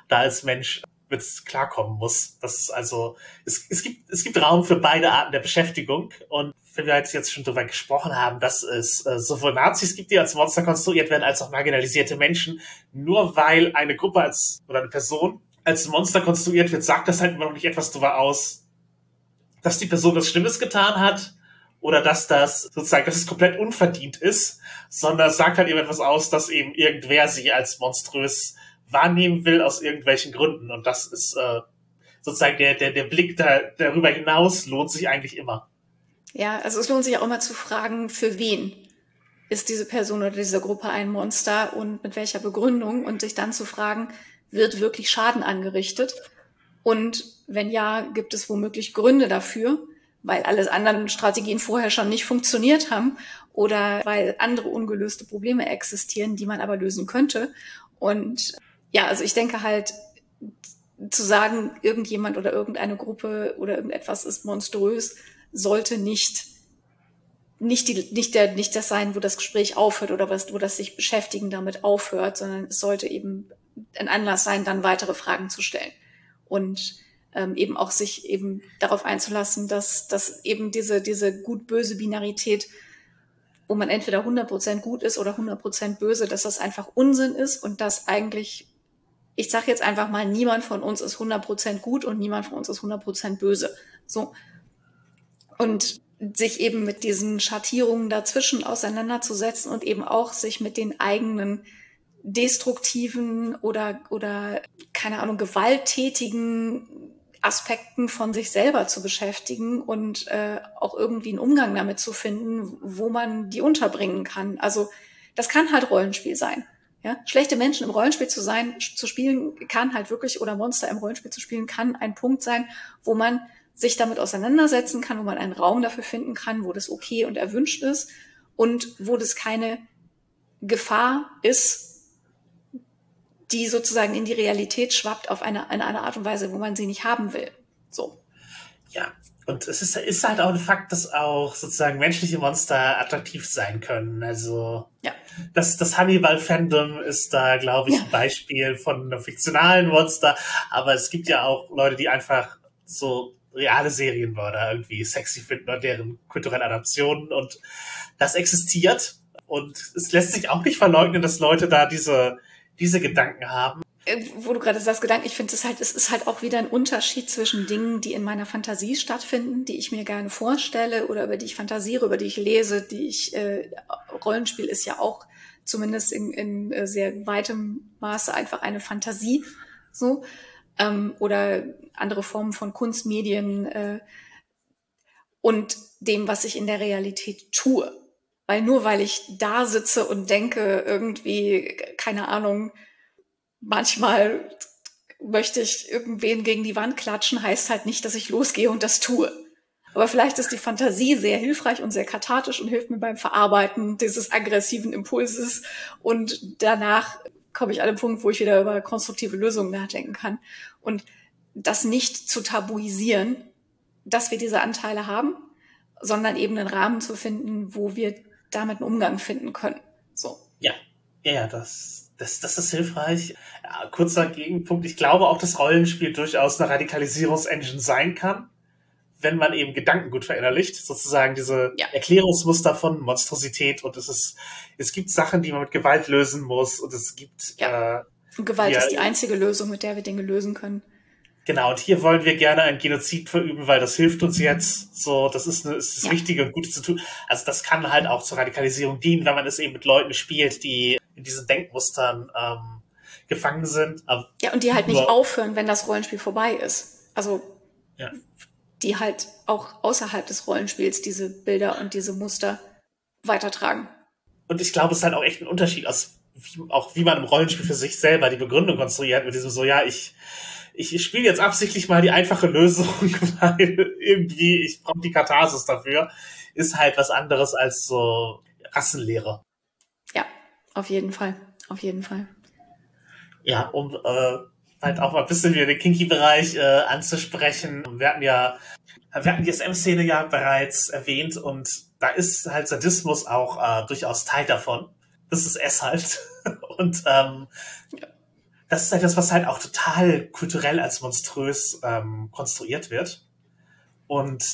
Speaker 3: da als Mensch mit klarkommen muss. Das ist also, es, es gibt, es gibt Raum für beide Arten der Beschäftigung und wenn wir jetzt schon darüber gesprochen haben, dass es äh, sowohl Nazis gibt, die als Monster konstruiert werden, als auch marginalisierte Menschen, nur weil eine Gruppe als oder eine Person als Monster konstruiert wird, sagt das halt immer noch nicht etwas darüber aus, dass die Person was Schlimmes getan hat oder dass das sozusagen, dass es komplett unverdient ist, sondern sagt halt eben etwas aus, dass eben irgendwer sie als monströs wahrnehmen will aus irgendwelchen Gründen. Und das ist äh, sozusagen der, der, der Blick da, darüber hinaus lohnt sich eigentlich immer.
Speaker 2: Ja, also es lohnt sich auch immer zu fragen, für wen ist diese Person oder diese Gruppe ein Monster und mit welcher Begründung und sich dann zu fragen, wird wirklich Schaden angerichtet? Und wenn ja, gibt es womöglich Gründe dafür, weil alle anderen Strategien vorher schon nicht funktioniert haben oder weil andere ungelöste Probleme existieren, die man aber lösen könnte. Und ja, also ich denke halt, zu sagen, irgendjemand oder irgendeine Gruppe oder irgendetwas ist monströs, sollte nicht nicht, die, nicht, der, nicht das sein, wo das Gespräch aufhört oder was, wo das sich beschäftigen damit aufhört, sondern es sollte eben ein Anlass sein, dann weitere Fragen zu stellen und ähm, eben auch sich eben darauf einzulassen, dass, dass eben diese, diese gut-böse Binarität, wo man entweder 100% gut ist oder 100% böse, dass das einfach Unsinn ist und dass eigentlich, ich sage jetzt einfach mal, niemand von uns ist 100% gut und niemand von uns ist 100% böse. So, und sich eben mit diesen Schattierungen dazwischen auseinanderzusetzen und eben auch sich mit den eigenen destruktiven oder, oder, keine Ahnung, gewalttätigen Aspekten von sich selber zu beschäftigen und äh, auch irgendwie einen Umgang damit zu finden, wo man die unterbringen kann. Also das kann halt Rollenspiel sein. Ja? Schlechte Menschen im Rollenspiel zu sein, zu spielen, kann halt wirklich, oder Monster im Rollenspiel zu spielen, kann ein Punkt sein, wo man sich damit auseinandersetzen kann, wo man einen Raum dafür finden kann, wo das okay und erwünscht ist und wo das keine Gefahr ist, die sozusagen in die Realität schwappt auf eine, in eine Art und Weise, wo man sie nicht haben will. So.
Speaker 3: Ja, und es ist, ist halt auch ein Fakt, dass auch sozusagen menschliche Monster attraktiv sein können. Also ja. das, das Hannibal-Fandom ist da, glaube ich, ein Beispiel von einem fiktionalen Monster. Aber es gibt ja auch Leute, die einfach so reale Serienmörder irgendwie sexy finden und deren kulturelle Adaptionen und das existiert und es lässt sich auch nicht verleugnen, dass Leute da diese, diese Gedanken haben.
Speaker 2: äh, wo du gerade sagst, Gedanken, ich finde es halt, es ist halt auch wieder ein Unterschied zwischen Dingen, die in meiner Fantasie stattfinden, die ich mir gerne vorstelle oder über die ich fantasiere, über die ich lese, die ich, äh, Rollenspiel ist ja auch zumindest in, in äh, sehr weitem Maße einfach eine Fantasie, so, ähm, oder andere Formen von Kunstmedien, äh, und dem, was ich in der Realität tue. Weil nur weil ich da sitze und denke, irgendwie, keine Ahnung, manchmal möchte ich irgendwen gegen die Wand klatschen, heißt halt nicht, dass ich losgehe und das tue. Aber vielleicht ist die Fantasie sehr hilfreich und sehr kathartisch und hilft mir beim Verarbeiten dieses aggressiven Impulses. Und danach komme ich an den Punkt, wo ich wieder über konstruktive Lösungen nachdenken kann. Und das nicht zu tabuisieren, dass wir diese Anteile haben, sondern eben einen Rahmen zu finden, wo wir damit einen Umgang finden können. So.
Speaker 3: Ja, ja, das, das, das ist hilfreich. Ja, kurzer Gegenpunkt. Ich glaube auch, dass Rollenspiel durchaus eine Radikalisierungsengine sein kann, wenn man eben Gedanken gut verinnerlicht. Sozusagen diese ja. Erklärungsmuster von Monstrosität und es ist, es gibt Sachen, die man mit Gewalt lösen muss und es gibt,
Speaker 2: ja. äh, und Gewalt ja, ist die einzige Lösung, mit der wir Dinge lösen können.
Speaker 3: Genau, und hier wollen wir gerne ein Genozid verüben, weil das hilft uns jetzt. So, das ist, eine, ist das ja. Richtige und Gute zu tun. Also das kann halt auch zur Radikalisierung dienen, wenn man es eben mit Leuten spielt, die in diesen Denkmustern ähm, gefangen sind.
Speaker 2: Aber ja, und die halt nicht aufhören, wenn das Rollenspiel vorbei ist. Also ja. Die halt auch außerhalb des Rollenspiels diese Bilder und diese Muster weitertragen.
Speaker 3: Und ich glaube, es ist halt auch echt ein Unterschied aus, wie, auch wie man im Rollenspiel für sich selber die Begründung konstruiert, mit diesem so, ja, ich ich spiele jetzt absichtlich mal die einfache Lösung, weil irgendwie ich brauche die Katharsis dafür, ist halt was anderes als so Rassenlehre.
Speaker 2: Ja, auf jeden Fall, auf jeden Fall.
Speaker 3: Ja, um äh, halt auch mal ein bisschen wieder den Kinky-Bereich äh, anzusprechen. Wir hatten ja, wir hatten die SM-Szene ja bereits erwähnt und da ist halt Sadismus auch äh, durchaus Teil davon. Das ist es halt. und ähm, das ist etwas, was halt auch total kulturell als monströs ähm, konstruiert wird. Und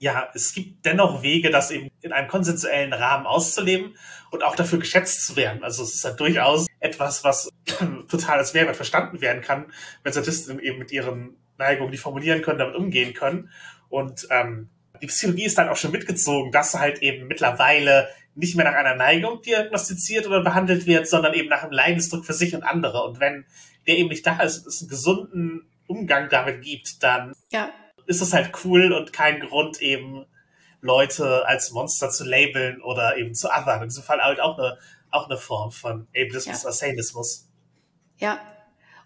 Speaker 3: ja, es gibt dennoch Wege, das eben in einem konsensuellen Rahmen auszuleben und auch dafür geschätzt zu werden. Also es ist halt durchaus etwas, was total als Mehrwert verstanden werden kann, wenn Statisten eben mit ihren Neigungen, die formulieren können, damit umgehen können. Und ähm, die Psychologie ist dann auch schon mitgezogen, dass halt eben mittlerweile nicht mehr nach einer Neigung diagnostiziert oder behandelt wird, sondern eben nach einem Leidensdruck für sich und andere. Und wenn der eben nicht da ist und es einen gesunden Umgang damit gibt, dann ja. ist es halt cool und kein Grund eben Leute als Monster zu labeln oder eben zu othern. In diesem Fall halt auch eine, auch eine Form von Ableismus ja. oder Sadismus.
Speaker 2: Ja.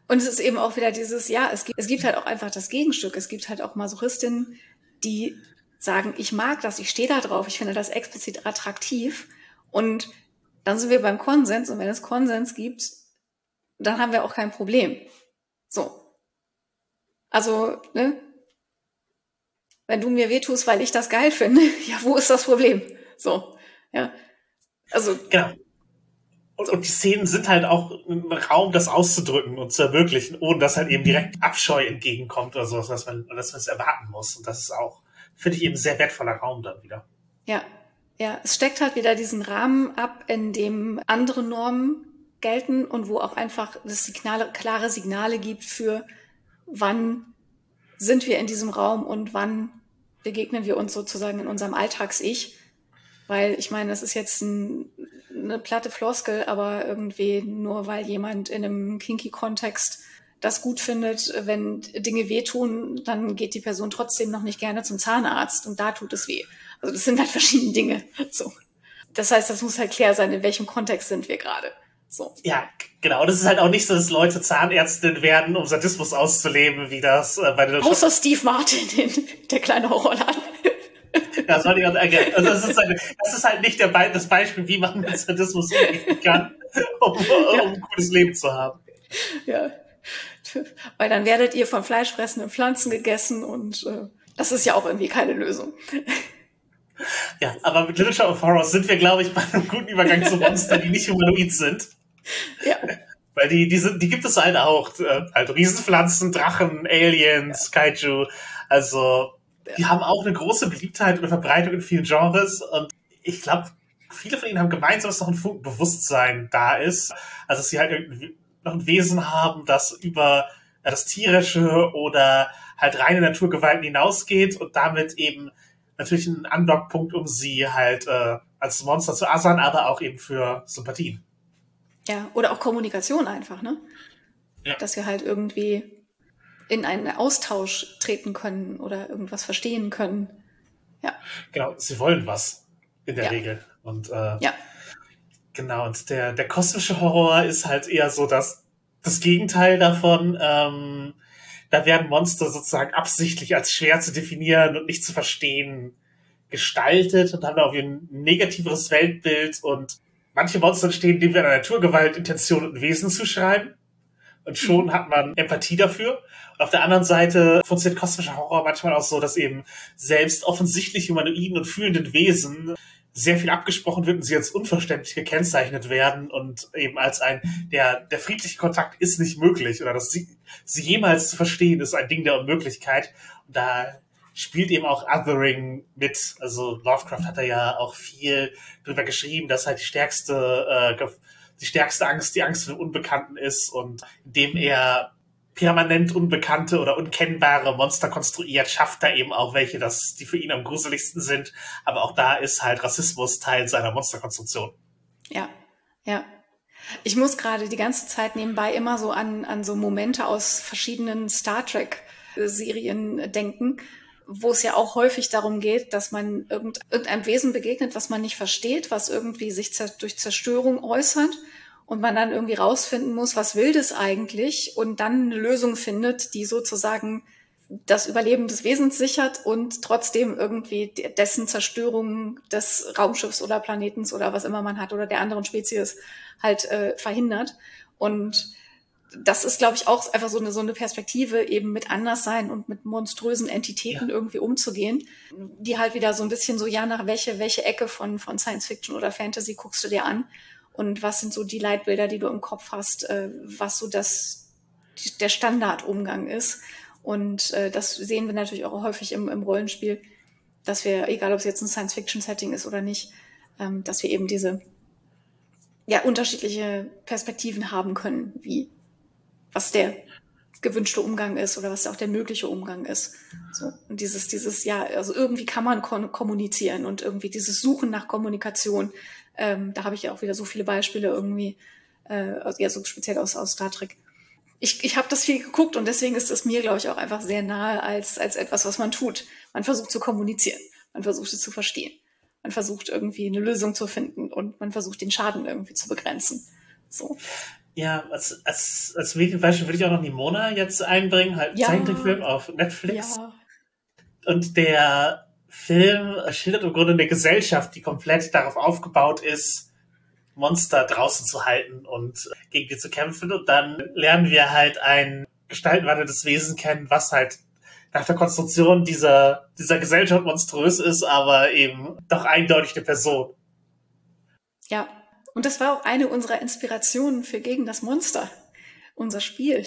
Speaker 2: Und es ist eben auch wieder dieses, ja, es gibt, es gibt halt auch einfach das Gegenstück. Es gibt halt auch Masochistinnen, die sagen, ich mag das, ich stehe da drauf, ich finde das explizit attraktiv. Und dann sind wir beim Konsens und wenn es Konsens gibt, dann haben wir auch kein Problem. So. Also, ne? Wenn du mir wehtust, weil ich das geil finde, ja, wo ist das Problem? So, ja. Also.
Speaker 3: Genau. Und, und, die Szenen sind halt auch ein Raum, das auszudrücken und zu ermöglichen, ohne dass halt eben direkt Abscheu entgegenkommt oder sowas, dass man, dass man es erwarten muss. Und das ist auch, finde ich eben sehr wertvoller Raum dann wieder.
Speaker 2: Ja, ja, es steckt halt wieder diesen Rahmen ab, in dem andere Normen gelten und wo auch einfach das Signale, klare Signale gibt für, wann sind wir in diesem Raum und wann begegnen wir uns sozusagen in unserem Alltags-Ich. Weil ich meine, das ist jetzt ein, eine platte Floskel, aber irgendwie nur weil jemand in einem Kinky-Kontext das gut findet, wenn Dinge wehtun, dann geht die Person trotzdem noch nicht gerne zum Zahnarzt und da tut es weh. Also das sind halt verschiedene Dinge. So. Das heißt, das muss halt klar sein, in welchem Kontext sind wir gerade. So.
Speaker 3: Ja, genau. Das ist halt auch nicht so, dass Leute Zahnärztin werden, um Sadismus auszuleben, wie das äh, bei
Speaker 2: den Außer Steve Martin, in der kleine Horrorladen.
Speaker 3: Das, ich also das, ist halt, das ist halt nicht der Be das Beispiel, wie man mit Sadismus umgehen kann, um, um ja. ein gutes Leben zu haben.
Speaker 2: Ja, weil dann werdet ihr von fleischfressenden Pflanzen gegessen und äh, das ist ja auch irgendwie keine Lösung.
Speaker 3: Ja, aber mit Literature of Horror sind wir, glaube ich, bei einem guten Übergang zu Monstern, die nicht humanoid sind. Ja. Weil die, die, sind, die gibt es halt auch. Äh, halt Riesenpflanzen, Drachen, Aliens, ja. Kaiju. Also. Die haben auch eine große Beliebtheit und Verbreitung in vielen Genres. Und ich glaube, viele von ihnen haben gemeinsam, dass noch ein Funkenbewusstsein da ist. Also, dass sie halt noch ein Wesen haben, das über das Tierische oder halt reine Naturgewalten hinausgeht und damit eben natürlich ein Undockpunkt, um sie halt äh, als Monster zu assern, aber auch eben für Sympathien.
Speaker 2: Ja, oder auch Kommunikation einfach, ne? Ja. Dass wir halt irgendwie in einen Austausch treten können oder irgendwas verstehen können. Ja.
Speaker 3: Genau, sie wollen was in der ja. Regel. Und äh, ja. genau, und der, der kosmische Horror ist halt eher so das, das Gegenteil davon. Ähm, da werden Monster sozusagen absichtlich als schwer zu definieren und nicht zu verstehen gestaltet und haben auch ein negativeres Weltbild und manche Monster stehen, dem wir einer Naturgewalt Intention und Wesen zuschreiben. Und schon hat man Empathie dafür. Und auf der anderen Seite funktioniert kosmischer Horror manchmal auch so, dass eben selbst offensichtlich humanoiden und fühlenden Wesen sehr viel abgesprochen wird und sie als unverständlich gekennzeichnet werden und eben als ein, der, der friedliche Kontakt ist nicht möglich oder dass sie, sie jemals zu verstehen ist ein Ding der Unmöglichkeit. Und da spielt eben auch Othering mit. Also Lovecraft hat da ja auch viel drüber geschrieben, dass halt die stärkste, äh, die stärkste Angst die Angst vor dem Unbekannten ist und indem er permanent unbekannte oder unkennbare Monster konstruiert, schafft er eben auch welche, dass die für ihn am gruseligsten sind. Aber auch da ist halt Rassismus Teil seiner Monsterkonstruktion.
Speaker 2: Ja, ja. Ich muss gerade die ganze Zeit nebenbei immer so an, an so Momente aus verschiedenen Star Trek Serien denken, wo es ja auch häufig darum geht, dass man irgendeinem Wesen begegnet, was man nicht versteht, was irgendwie sich durch Zerstörung äußert und man dann irgendwie rausfinden muss, was will das eigentlich und dann eine Lösung findet, die sozusagen das Überleben des Wesens sichert und trotzdem irgendwie dessen Zerstörung des Raumschiffs oder Planetens oder was immer man hat oder der anderen Spezies halt äh, verhindert. Und das ist, glaube ich, auch einfach so eine, so eine Perspektive, eben mit Anderssein und mit monströsen Entitäten ja. irgendwie umzugehen, die halt wieder so ein bisschen so, ja, nach welche, welche Ecke von, von Science Fiction oder Fantasy guckst du dir an? Und was sind so die Leitbilder, die du im Kopf hast, äh, was so das, der Standardumgang ist? Und äh, das sehen wir natürlich auch häufig im, im Rollenspiel, dass wir, egal ob es jetzt ein Science-Fiction-Setting ist oder nicht, ähm, dass wir eben diese ja, unterschiedliche Perspektiven haben können, wie was der gewünschte Umgang ist oder was auch der mögliche Umgang ist. So, und dieses, dieses, ja, also irgendwie kann man kommunizieren und irgendwie dieses Suchen nach Kommunikation, ähm, da habe ich ja auch wieder so viele Beispiele irgendwie, äh, ja, so speziell aus, aus Star Trek. Ich, ich habe das viel geguckt und deswegen ist es mir, glaube ich, auch einfach sehr nahe als, als etwas, was man tut. Man versucht zu kommunizieren, man versucht es zu verstehen, man versucht irgendwie eine Lösung zu finden und man versucht den Schaden irgendwie zu begrenzen. So.
Speaker 3: Ja, als, als, als Medienbeispiel würde ich auch noch Nimona jetzt einbringen, halt ja. Zeichentrickfilm auf Netflix. Ja. Und der Film schildert im Grunde eine Gesellschaft, die komplett darauf aufgebaut ist, Monster draußen zu halten und gegen die zu kämpfen. Und dann lernen wir halt ein gestaltenwandelndes Wesen kennen, was halt nach der Konstruktion dieser, dieser Gesellschaft monströs ist, aber eben doch eindeutig eine Person.
Speaker 2: Ja, und das war auch eine unserer Inspirationen für Gegen das Monster, unser Spiel.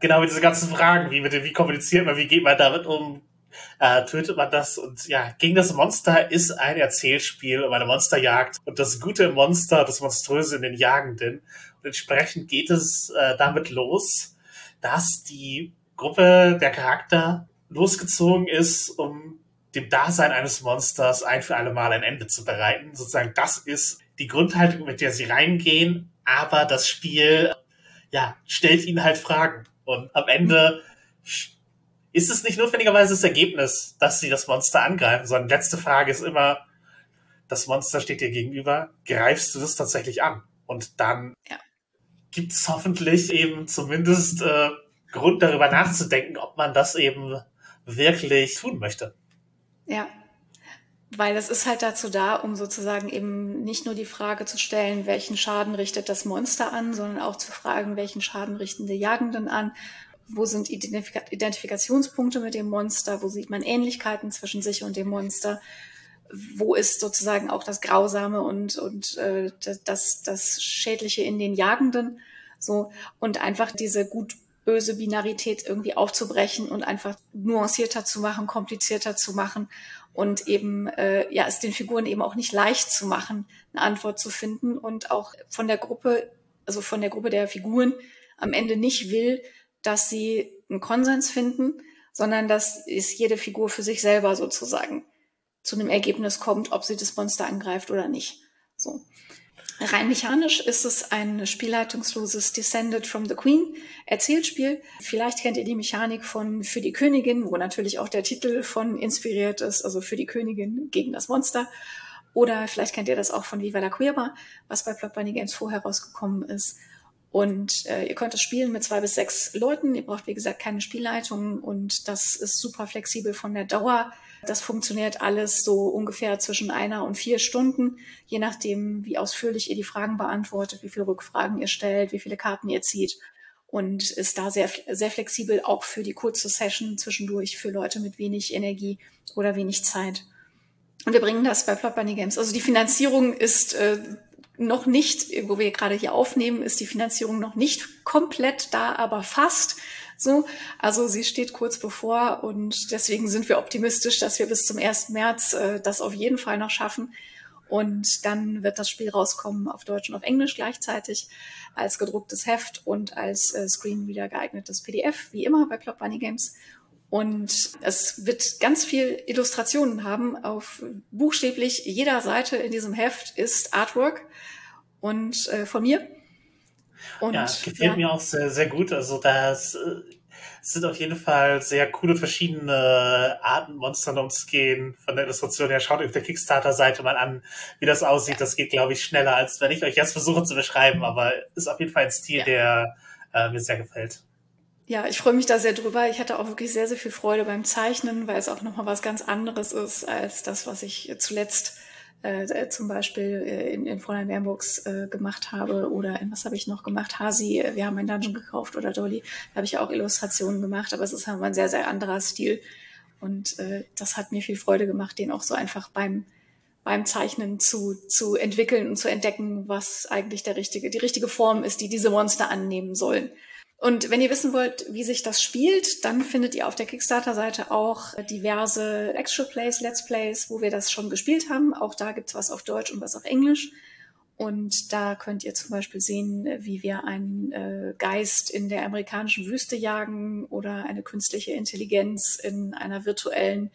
Speaker 3: Genau, mit diesen ganzen Fragen, wie, mit dem, wie kommuniziert man, wie geht man damit um, äh, tötet man das und ja, Gegen das Monster ist ein Erzählspiel um eine Monsterjagd und das gute Monster, das Monströse in den Jagenden. Und entsprechend geht es äh, damit los, dass die Gruppe, der Charakter losgezogen ist, um dem Dasein eines Monsters ein für alle Mal ein Ende zu bereiten. Sozusagen, das ist die Grundhaltung, mit der sie reingehen, aber das Spiel, ja, stellt ihnen halt Fragen. Und am Ende ist es nicht notwendigerweise das Ergebnis, dass sie das Monster angreifen, sondern die letzte Frage ist immer, das Monster steht dir gegenüber, greifst du das tatsächlich an? Und dann ja. gibt es hoffentlich eben zumindest äh, Grund darüber nachzudenken, ob man das eben wirklich tun möchte.
Speaker 2: Ja, weil es ist halt dazu da, um sozusagen eben nicht nur die Frage zu stellen, welchen Schaden richtet das Monster an, sondern auch zu fragen, welchen Schaden richten die Jagenden an, wo sind Identifika Identifikationspunkte mit dem Monster, wo sieht man Ähnlichkeiten zwischen sich und dem Monster, wo ist sozusagen auch das Grausame und, und äh, das, das Schädliche in den Jagenden. So, und einfach diese gut böse Binarität irgendwie aufzubrechen und einfach nuancierter zu machen, komplizierter zu machen und eben äh, ja es den Figuren eben auch nicht leicht zu machen, eine Antwort zu finden und auch von der Gruppe also von der Gruppe der Figuren am Ende nicht will, dass sie einen Konsens finden, sondern dass es jede Figur für sich selber sozusagen zu einem Ergebnis kommt, ob sie das Monster angreift oder nicht. So. Rein mechanisch ist es ein spielleitungsloses Descended from the Queen Erzählspiel. Vielleicht kennt ihr die Mechanik von Für die Königin, wo natürlich auch der Titel von inspiriert ist, also Für die Königin gegen das Monster. Oder vielleicht kennt ihr das auch von Viva la Cuerva, was bei Plot Bunny Games vorher rausgekommen ist. Und äh, ihr könnt es spielen mit zwei bis sechs Leuten. Ihr braucht, wie gesagt, keine Spielleitung und das ist super flexibel von der Dauer. Das funktioniert alles so ungefähr zwischen einer und vier Stunden, je nachdem, wie ausführlich ihr die Fragen beantwortet, wie viele Rückfragen ihr stellt, wie viele Karten ihr zieht. Und ist da sehr, sehr flexibel auch für die kurze Session zwischendurch für Leute mit wenig Energie oder wenig Zeit. Und wir bringen das bei Plot Bunny Games. Also die Finanzierung ist äh, noch nicht, wo wir gerade hier aufnehmen, ist die Finanzierung noch nicht komplett da, aber fast so. Also sie steht kurz bevor und deswegen sind wir optimistisch, dass wir bis zum 1. März äh, das auf jeden Fall noch schaffen. Und dann wird das Spiel rauskommen auf Deutsch und auf Englisch gleichzeitig als gedrucktes Heft und als äh, Screenreader geeignetes PDF, wie immer bei Plot Bunny Games. Und es wird ganz viel Illustrationen haben. Auf buchstäblich jeder Seite in diesem Heft ist Artwork und äh, von mir.
Speaker 3: Und, ja, gefällt ja. mir auch sehr, sehr gut. Also das äh, sind auf jeden Fall sehr coole verschiedene Arten, Monstern umzugehen. Von der Illustration her, schaut euch auf der Kickstarter-Seite mal an, wie das aussieht. Das geht, glaube ich, schneller, als wenn ich euch jetzt versuche zu beschreiben. Aber ist auf jeden Fall ein Stil, ja. der äh, mir sehr gefällt.
Speaker 2: Ja, ich freue mich da sehr drüber. Ich hatte auch wirklich sehr, sehr viel Freude beim Zeichnen, weil es auch nochmal was ganz anderes ist als das, was ich zuletzt äh, zum Beispiel äh, in, in Fräulein Wernburgs äh, gemacht habe oder in was habe ich noch gemacht? Hasi, äh, wir haben ein Dungeon gekauft oder Dolly, da habe ich auch Illustrationen gemacht, aber es ist halt ein sehr, sehr anderer Stil. Und äh, das hat mir viel Freude gemacht, den auch so einfach beim, beim Zeichnen zu, zu entwickeln und zu entdecken, was eigentlich der richtige, die richtige Form ist, die diese Monster annehmen sollen. Und wenn ihr wissen wollt, wie sich das spielt, dann findet ihr auf der Kickstarter-Seite auch diverse Extra Plays, Let's Plays, wo wir das schon gespielt haben. Auch da gibt's was auf Deutsch und was auf Englisch. Und da könnt ihr zum Beispiel sehen, wie wir einen äh, Geist in der amerikanischen Wüste jagen oder eine künstliche Intelligenz in einer virtuellen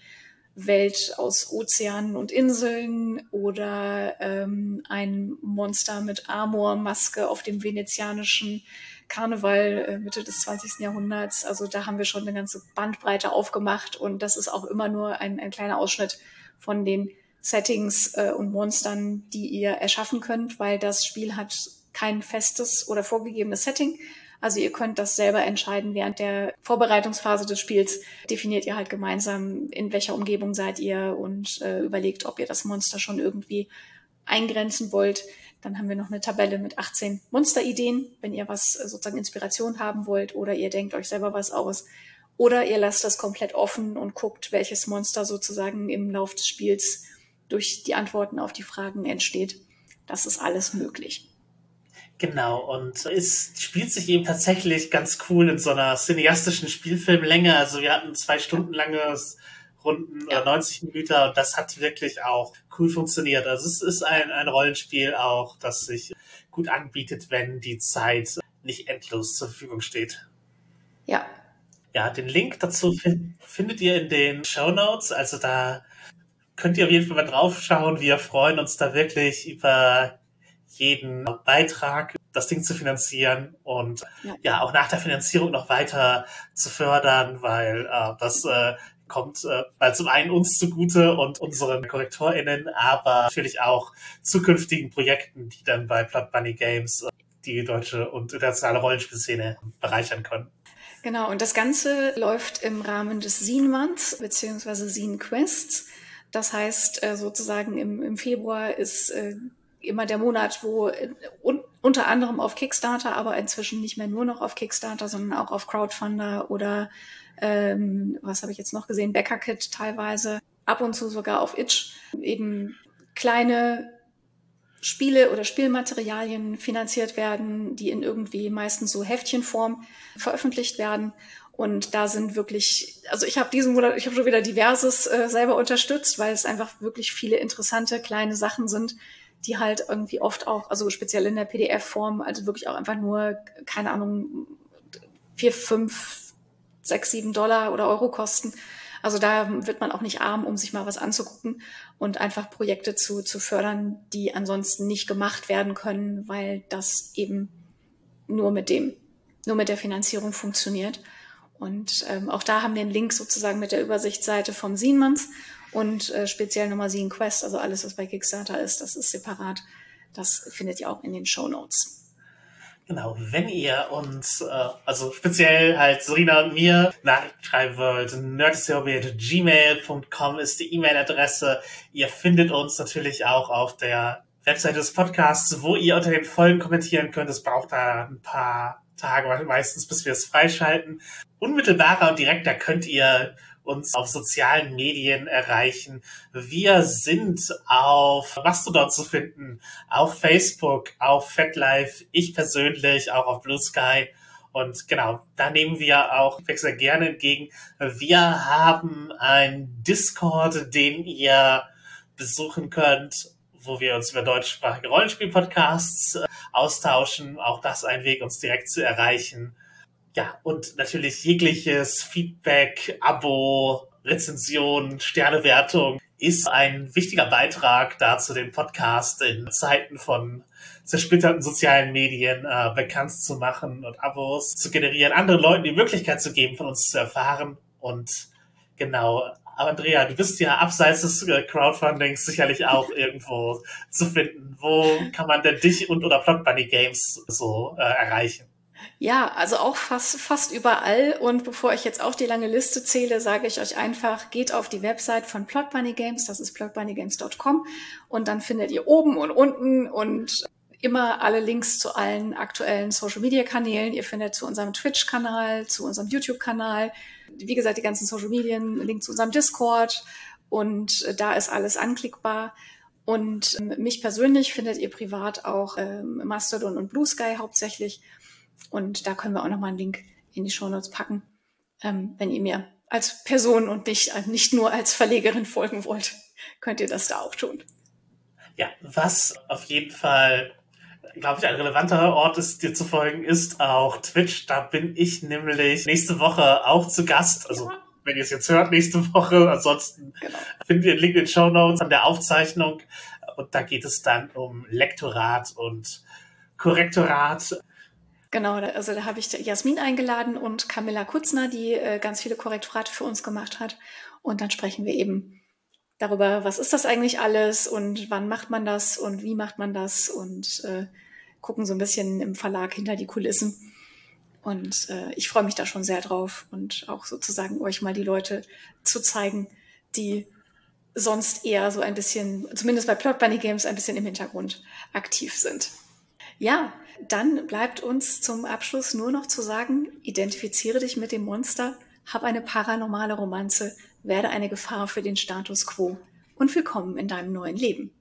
Speaker 2: Welt aus Ozeanen und Inseln oder ähm, ein Monster mit Amormaske auf dem venezianischen Karneval äh, Mitte des 20. Jahrhunderts. Also da haben wir schon eine ganze Bandbreite aufgemacht und das ist auch immer nur ein, ein kleiner Ausschnitt von den Settings äh, und Monstern, die ihr erschaffen könnt, weil das Spiel hat kein festes oder vorgegebenes Setting. Also ihr könnt das selber entscheiden. Während der Vorbereitungsphase des Spiels definiert ihr halt gemeinsam, in welcher Umgebung seid ihr und äh, überlegt, ob ihr das Monster schon irgendwie eingrenzen wollt. Dann haben wir noch eine Tabelle mit 18 Monsterideen, wenn ihr was äh, sozusagen Inspiration haben wollt oder ihr denkt euch selber was aus. Oder ihr lasst das komplett offen und guckt, welches Monster sozusagen im Lauf des Spiels durch die Antworten auf die Fragen entsteht. Das ist alles möglich.
Speaker 3: Genau, und es spielt sich eben tatsächlich ganz cool in so einer cineastischen Spielfilmlänge. Also wir hatten zwei Stunden langes Runden ja. oder 90 Minuten und das hat wirklich auch cool funktioniert. Also es ist ein, ein Rollenspiel auch, das sich gut anbietet, wenn die Zeit nicht endlos zur Verfügung steht.
Speaker 2: Ja.
Speaker 3: Ja, den Link dazu findet ihr in den Show Notes. Also da könnt ihr auf jeden Fall mal drauf schauen. Wir freuen uns da wirklich über jeden Beitrag, das Ding zu finanzieren und ja, ja auch nach der Finanzierung noch weiter zu fördern, weil äh, das äh, kommt äh, zum einen uns zugute und unseren KorrektorInnen, aber natürlich auch zukünftigen Projekten, die dann bei Plot Bunny Games äh, die deutsche und internationale Rollenspielszene bereichern können.
Speaker 2: Genau, und das Ganze läuft im Rahmen des Scene Months beziehungsweise Scene Quests. Das heißt, äh, sozusagen im, im Februar ist äh, immer der Monat, wo un unter anderem auf Kickstarter, aber inzwischen nicht mehr nur noch auf Kickstarter, sondern auch auf Crowdfunder oder ähm, was habe ich jetzt noch gesehen, Bäckerkit teilweise, ab und zu sogar auf Itch, eben kleine Spiele oder Spielmaterialien finanziert werden, die in irgendwie meistens so Heftchenform veröffentlicht werden. Und da sind wirklich, also ich habe diesen Monat, ich habe schon wieder diverses äh, selber unterstützt, weil es einfach wirklich viele interessante kleine Sachen sind, die halt irgendwie oft auch, also speziell in der PDF-Form, also wirklich auch einfach nur, keine Ahnung, vier, fünf, sechs, sieben Dollar oder Euro kosten. Also da wird man auch nicht arm, um sich mal was anzugucken und einfach Projekte zu, zu fördern, die ansonsten nicht gemacht werden können, weil das eben nur mit dem, nur mit der Finanzierung funktioniert. Und ähm, auch da haben wir einen Link sozusagen mit der Übersichtsseite vom Siemens und äh, speziell nochmal Scene Quest, also alles, was bei Kickstarter ist, das ist separat. Das findet ihr auch in den Show Notes.
Speaker 3: Genau, wenn ihr uns, äh, also speziell halt Serena und mir Nachrichten schreiben wollt, nerdtheory.gmail.com ist die E-Mail-Adresse. Ihr findet uns natürlich auch auf der Webseite des Podcasts, wo ihr unter den Folgen kommentieren könnt. Es braucht da ein paar Tage meistens, bis wir es freischalten. Unmittelbarer und direkter könnt ihr uns auf sozialen Medien erreichen. Wir sind auf Mastodon zu finden, auf Facebook, auf FetLife, ich persönlich auch auf Blue Sky. Und genau, da nehmen wir auch sehr gerne entgegen. Wir haben einen Discord, den ihr besuchen könnt, wo wir uns über deutschsprachige Rollenspiel-Podcasts äh, austauschen. Auch das ein Weg, uns direkt zu erreichen. Ja, und natürlich jegliches Feedback, Abo, Rezension, Sternewertung ist ein wichtiger Beitrag dazu, den Podcast in Zeiten von zersplitterten sozialen Medien äh, bekannt zu machen und Abos zu generieren, anderen Leuten die Möglichkeit zu geben, von uns zu erfahren. Und genau, Andrea, du bist ja abseits des äh, Crowdfundings sicherlich auch irgendwo zu finden. Wo kann man denn dich und oder Plot Bunny Games so äh, erreichen?
Speaker 2: Ja, also auch fast, fast überall. Und bevor ich jetzt auch die lange Liste zähle, sage ich euch einfach, geht auf die Website von Plot Bunny Games, das ist plotbunnygames.com und dann findet ihr oben und unten und immer alle Links zu allen aktuellen Social Media Kanälen. Ihr findet zu unserem Twitch-Kanal, zu unserem YouTube-Kanal, wie gesagt, die ganzen Social Medien, Link zu unserem Discord und da ist alles anklickbar. Und ähm, mich persönlich findet ihr privat auch ähm, Mastodon und Blue Sky hauptsächlich. Und da können wir auch nochmal einen Link in die Shownotes packen, ähm, wenn ihr mir als Person und nicht, äh, nicht nur als Verlegerin folgen wollt, könnt ihr das da auch tun.
Speaker 3: Ja, was auf jeden Fall, glaube ich, ein relevanter Ort ist, dir zu folgen, ist auch Twitch. Da bin ich nämlich nächste Woche auch zu Gast. Also ja. wenn ihr es jetzt hört, nächste Woche. Ansonsten genau. findet ihr den Link in den Show Notes an der Aufzeichnung. Und da geht es dann um Lektorat und Korrektorat
Speaker 2: Genau, also da habe ich Jasmin eingeladen und Camilla Kutzner, die äh, ganz viele Korrektorate für uns gemacht hat. Und dann sprechen wir eben darüber, was ist das eigentlich alles und wann macht man das und wie macht man das und äh, gucken so ein bisschen im Verlag hinter die Kulissen. Und äh, ich freue mich da schon sehr drauf und auch sozusagen euch mal die Leute zu zeigen, die sonst eher so ein bisschen, zumindest bei Plot Bunny Games, ein bisschen im Hintergrund aktiv sind. Ja, dann bleibt uns zum Abschluss nur noch zu sagen, identifiziere dich mit dem Monster, hab eine paranormale Romanze, werde eine Gefahr für den Status quo und willkommen in deinem neuen Leben.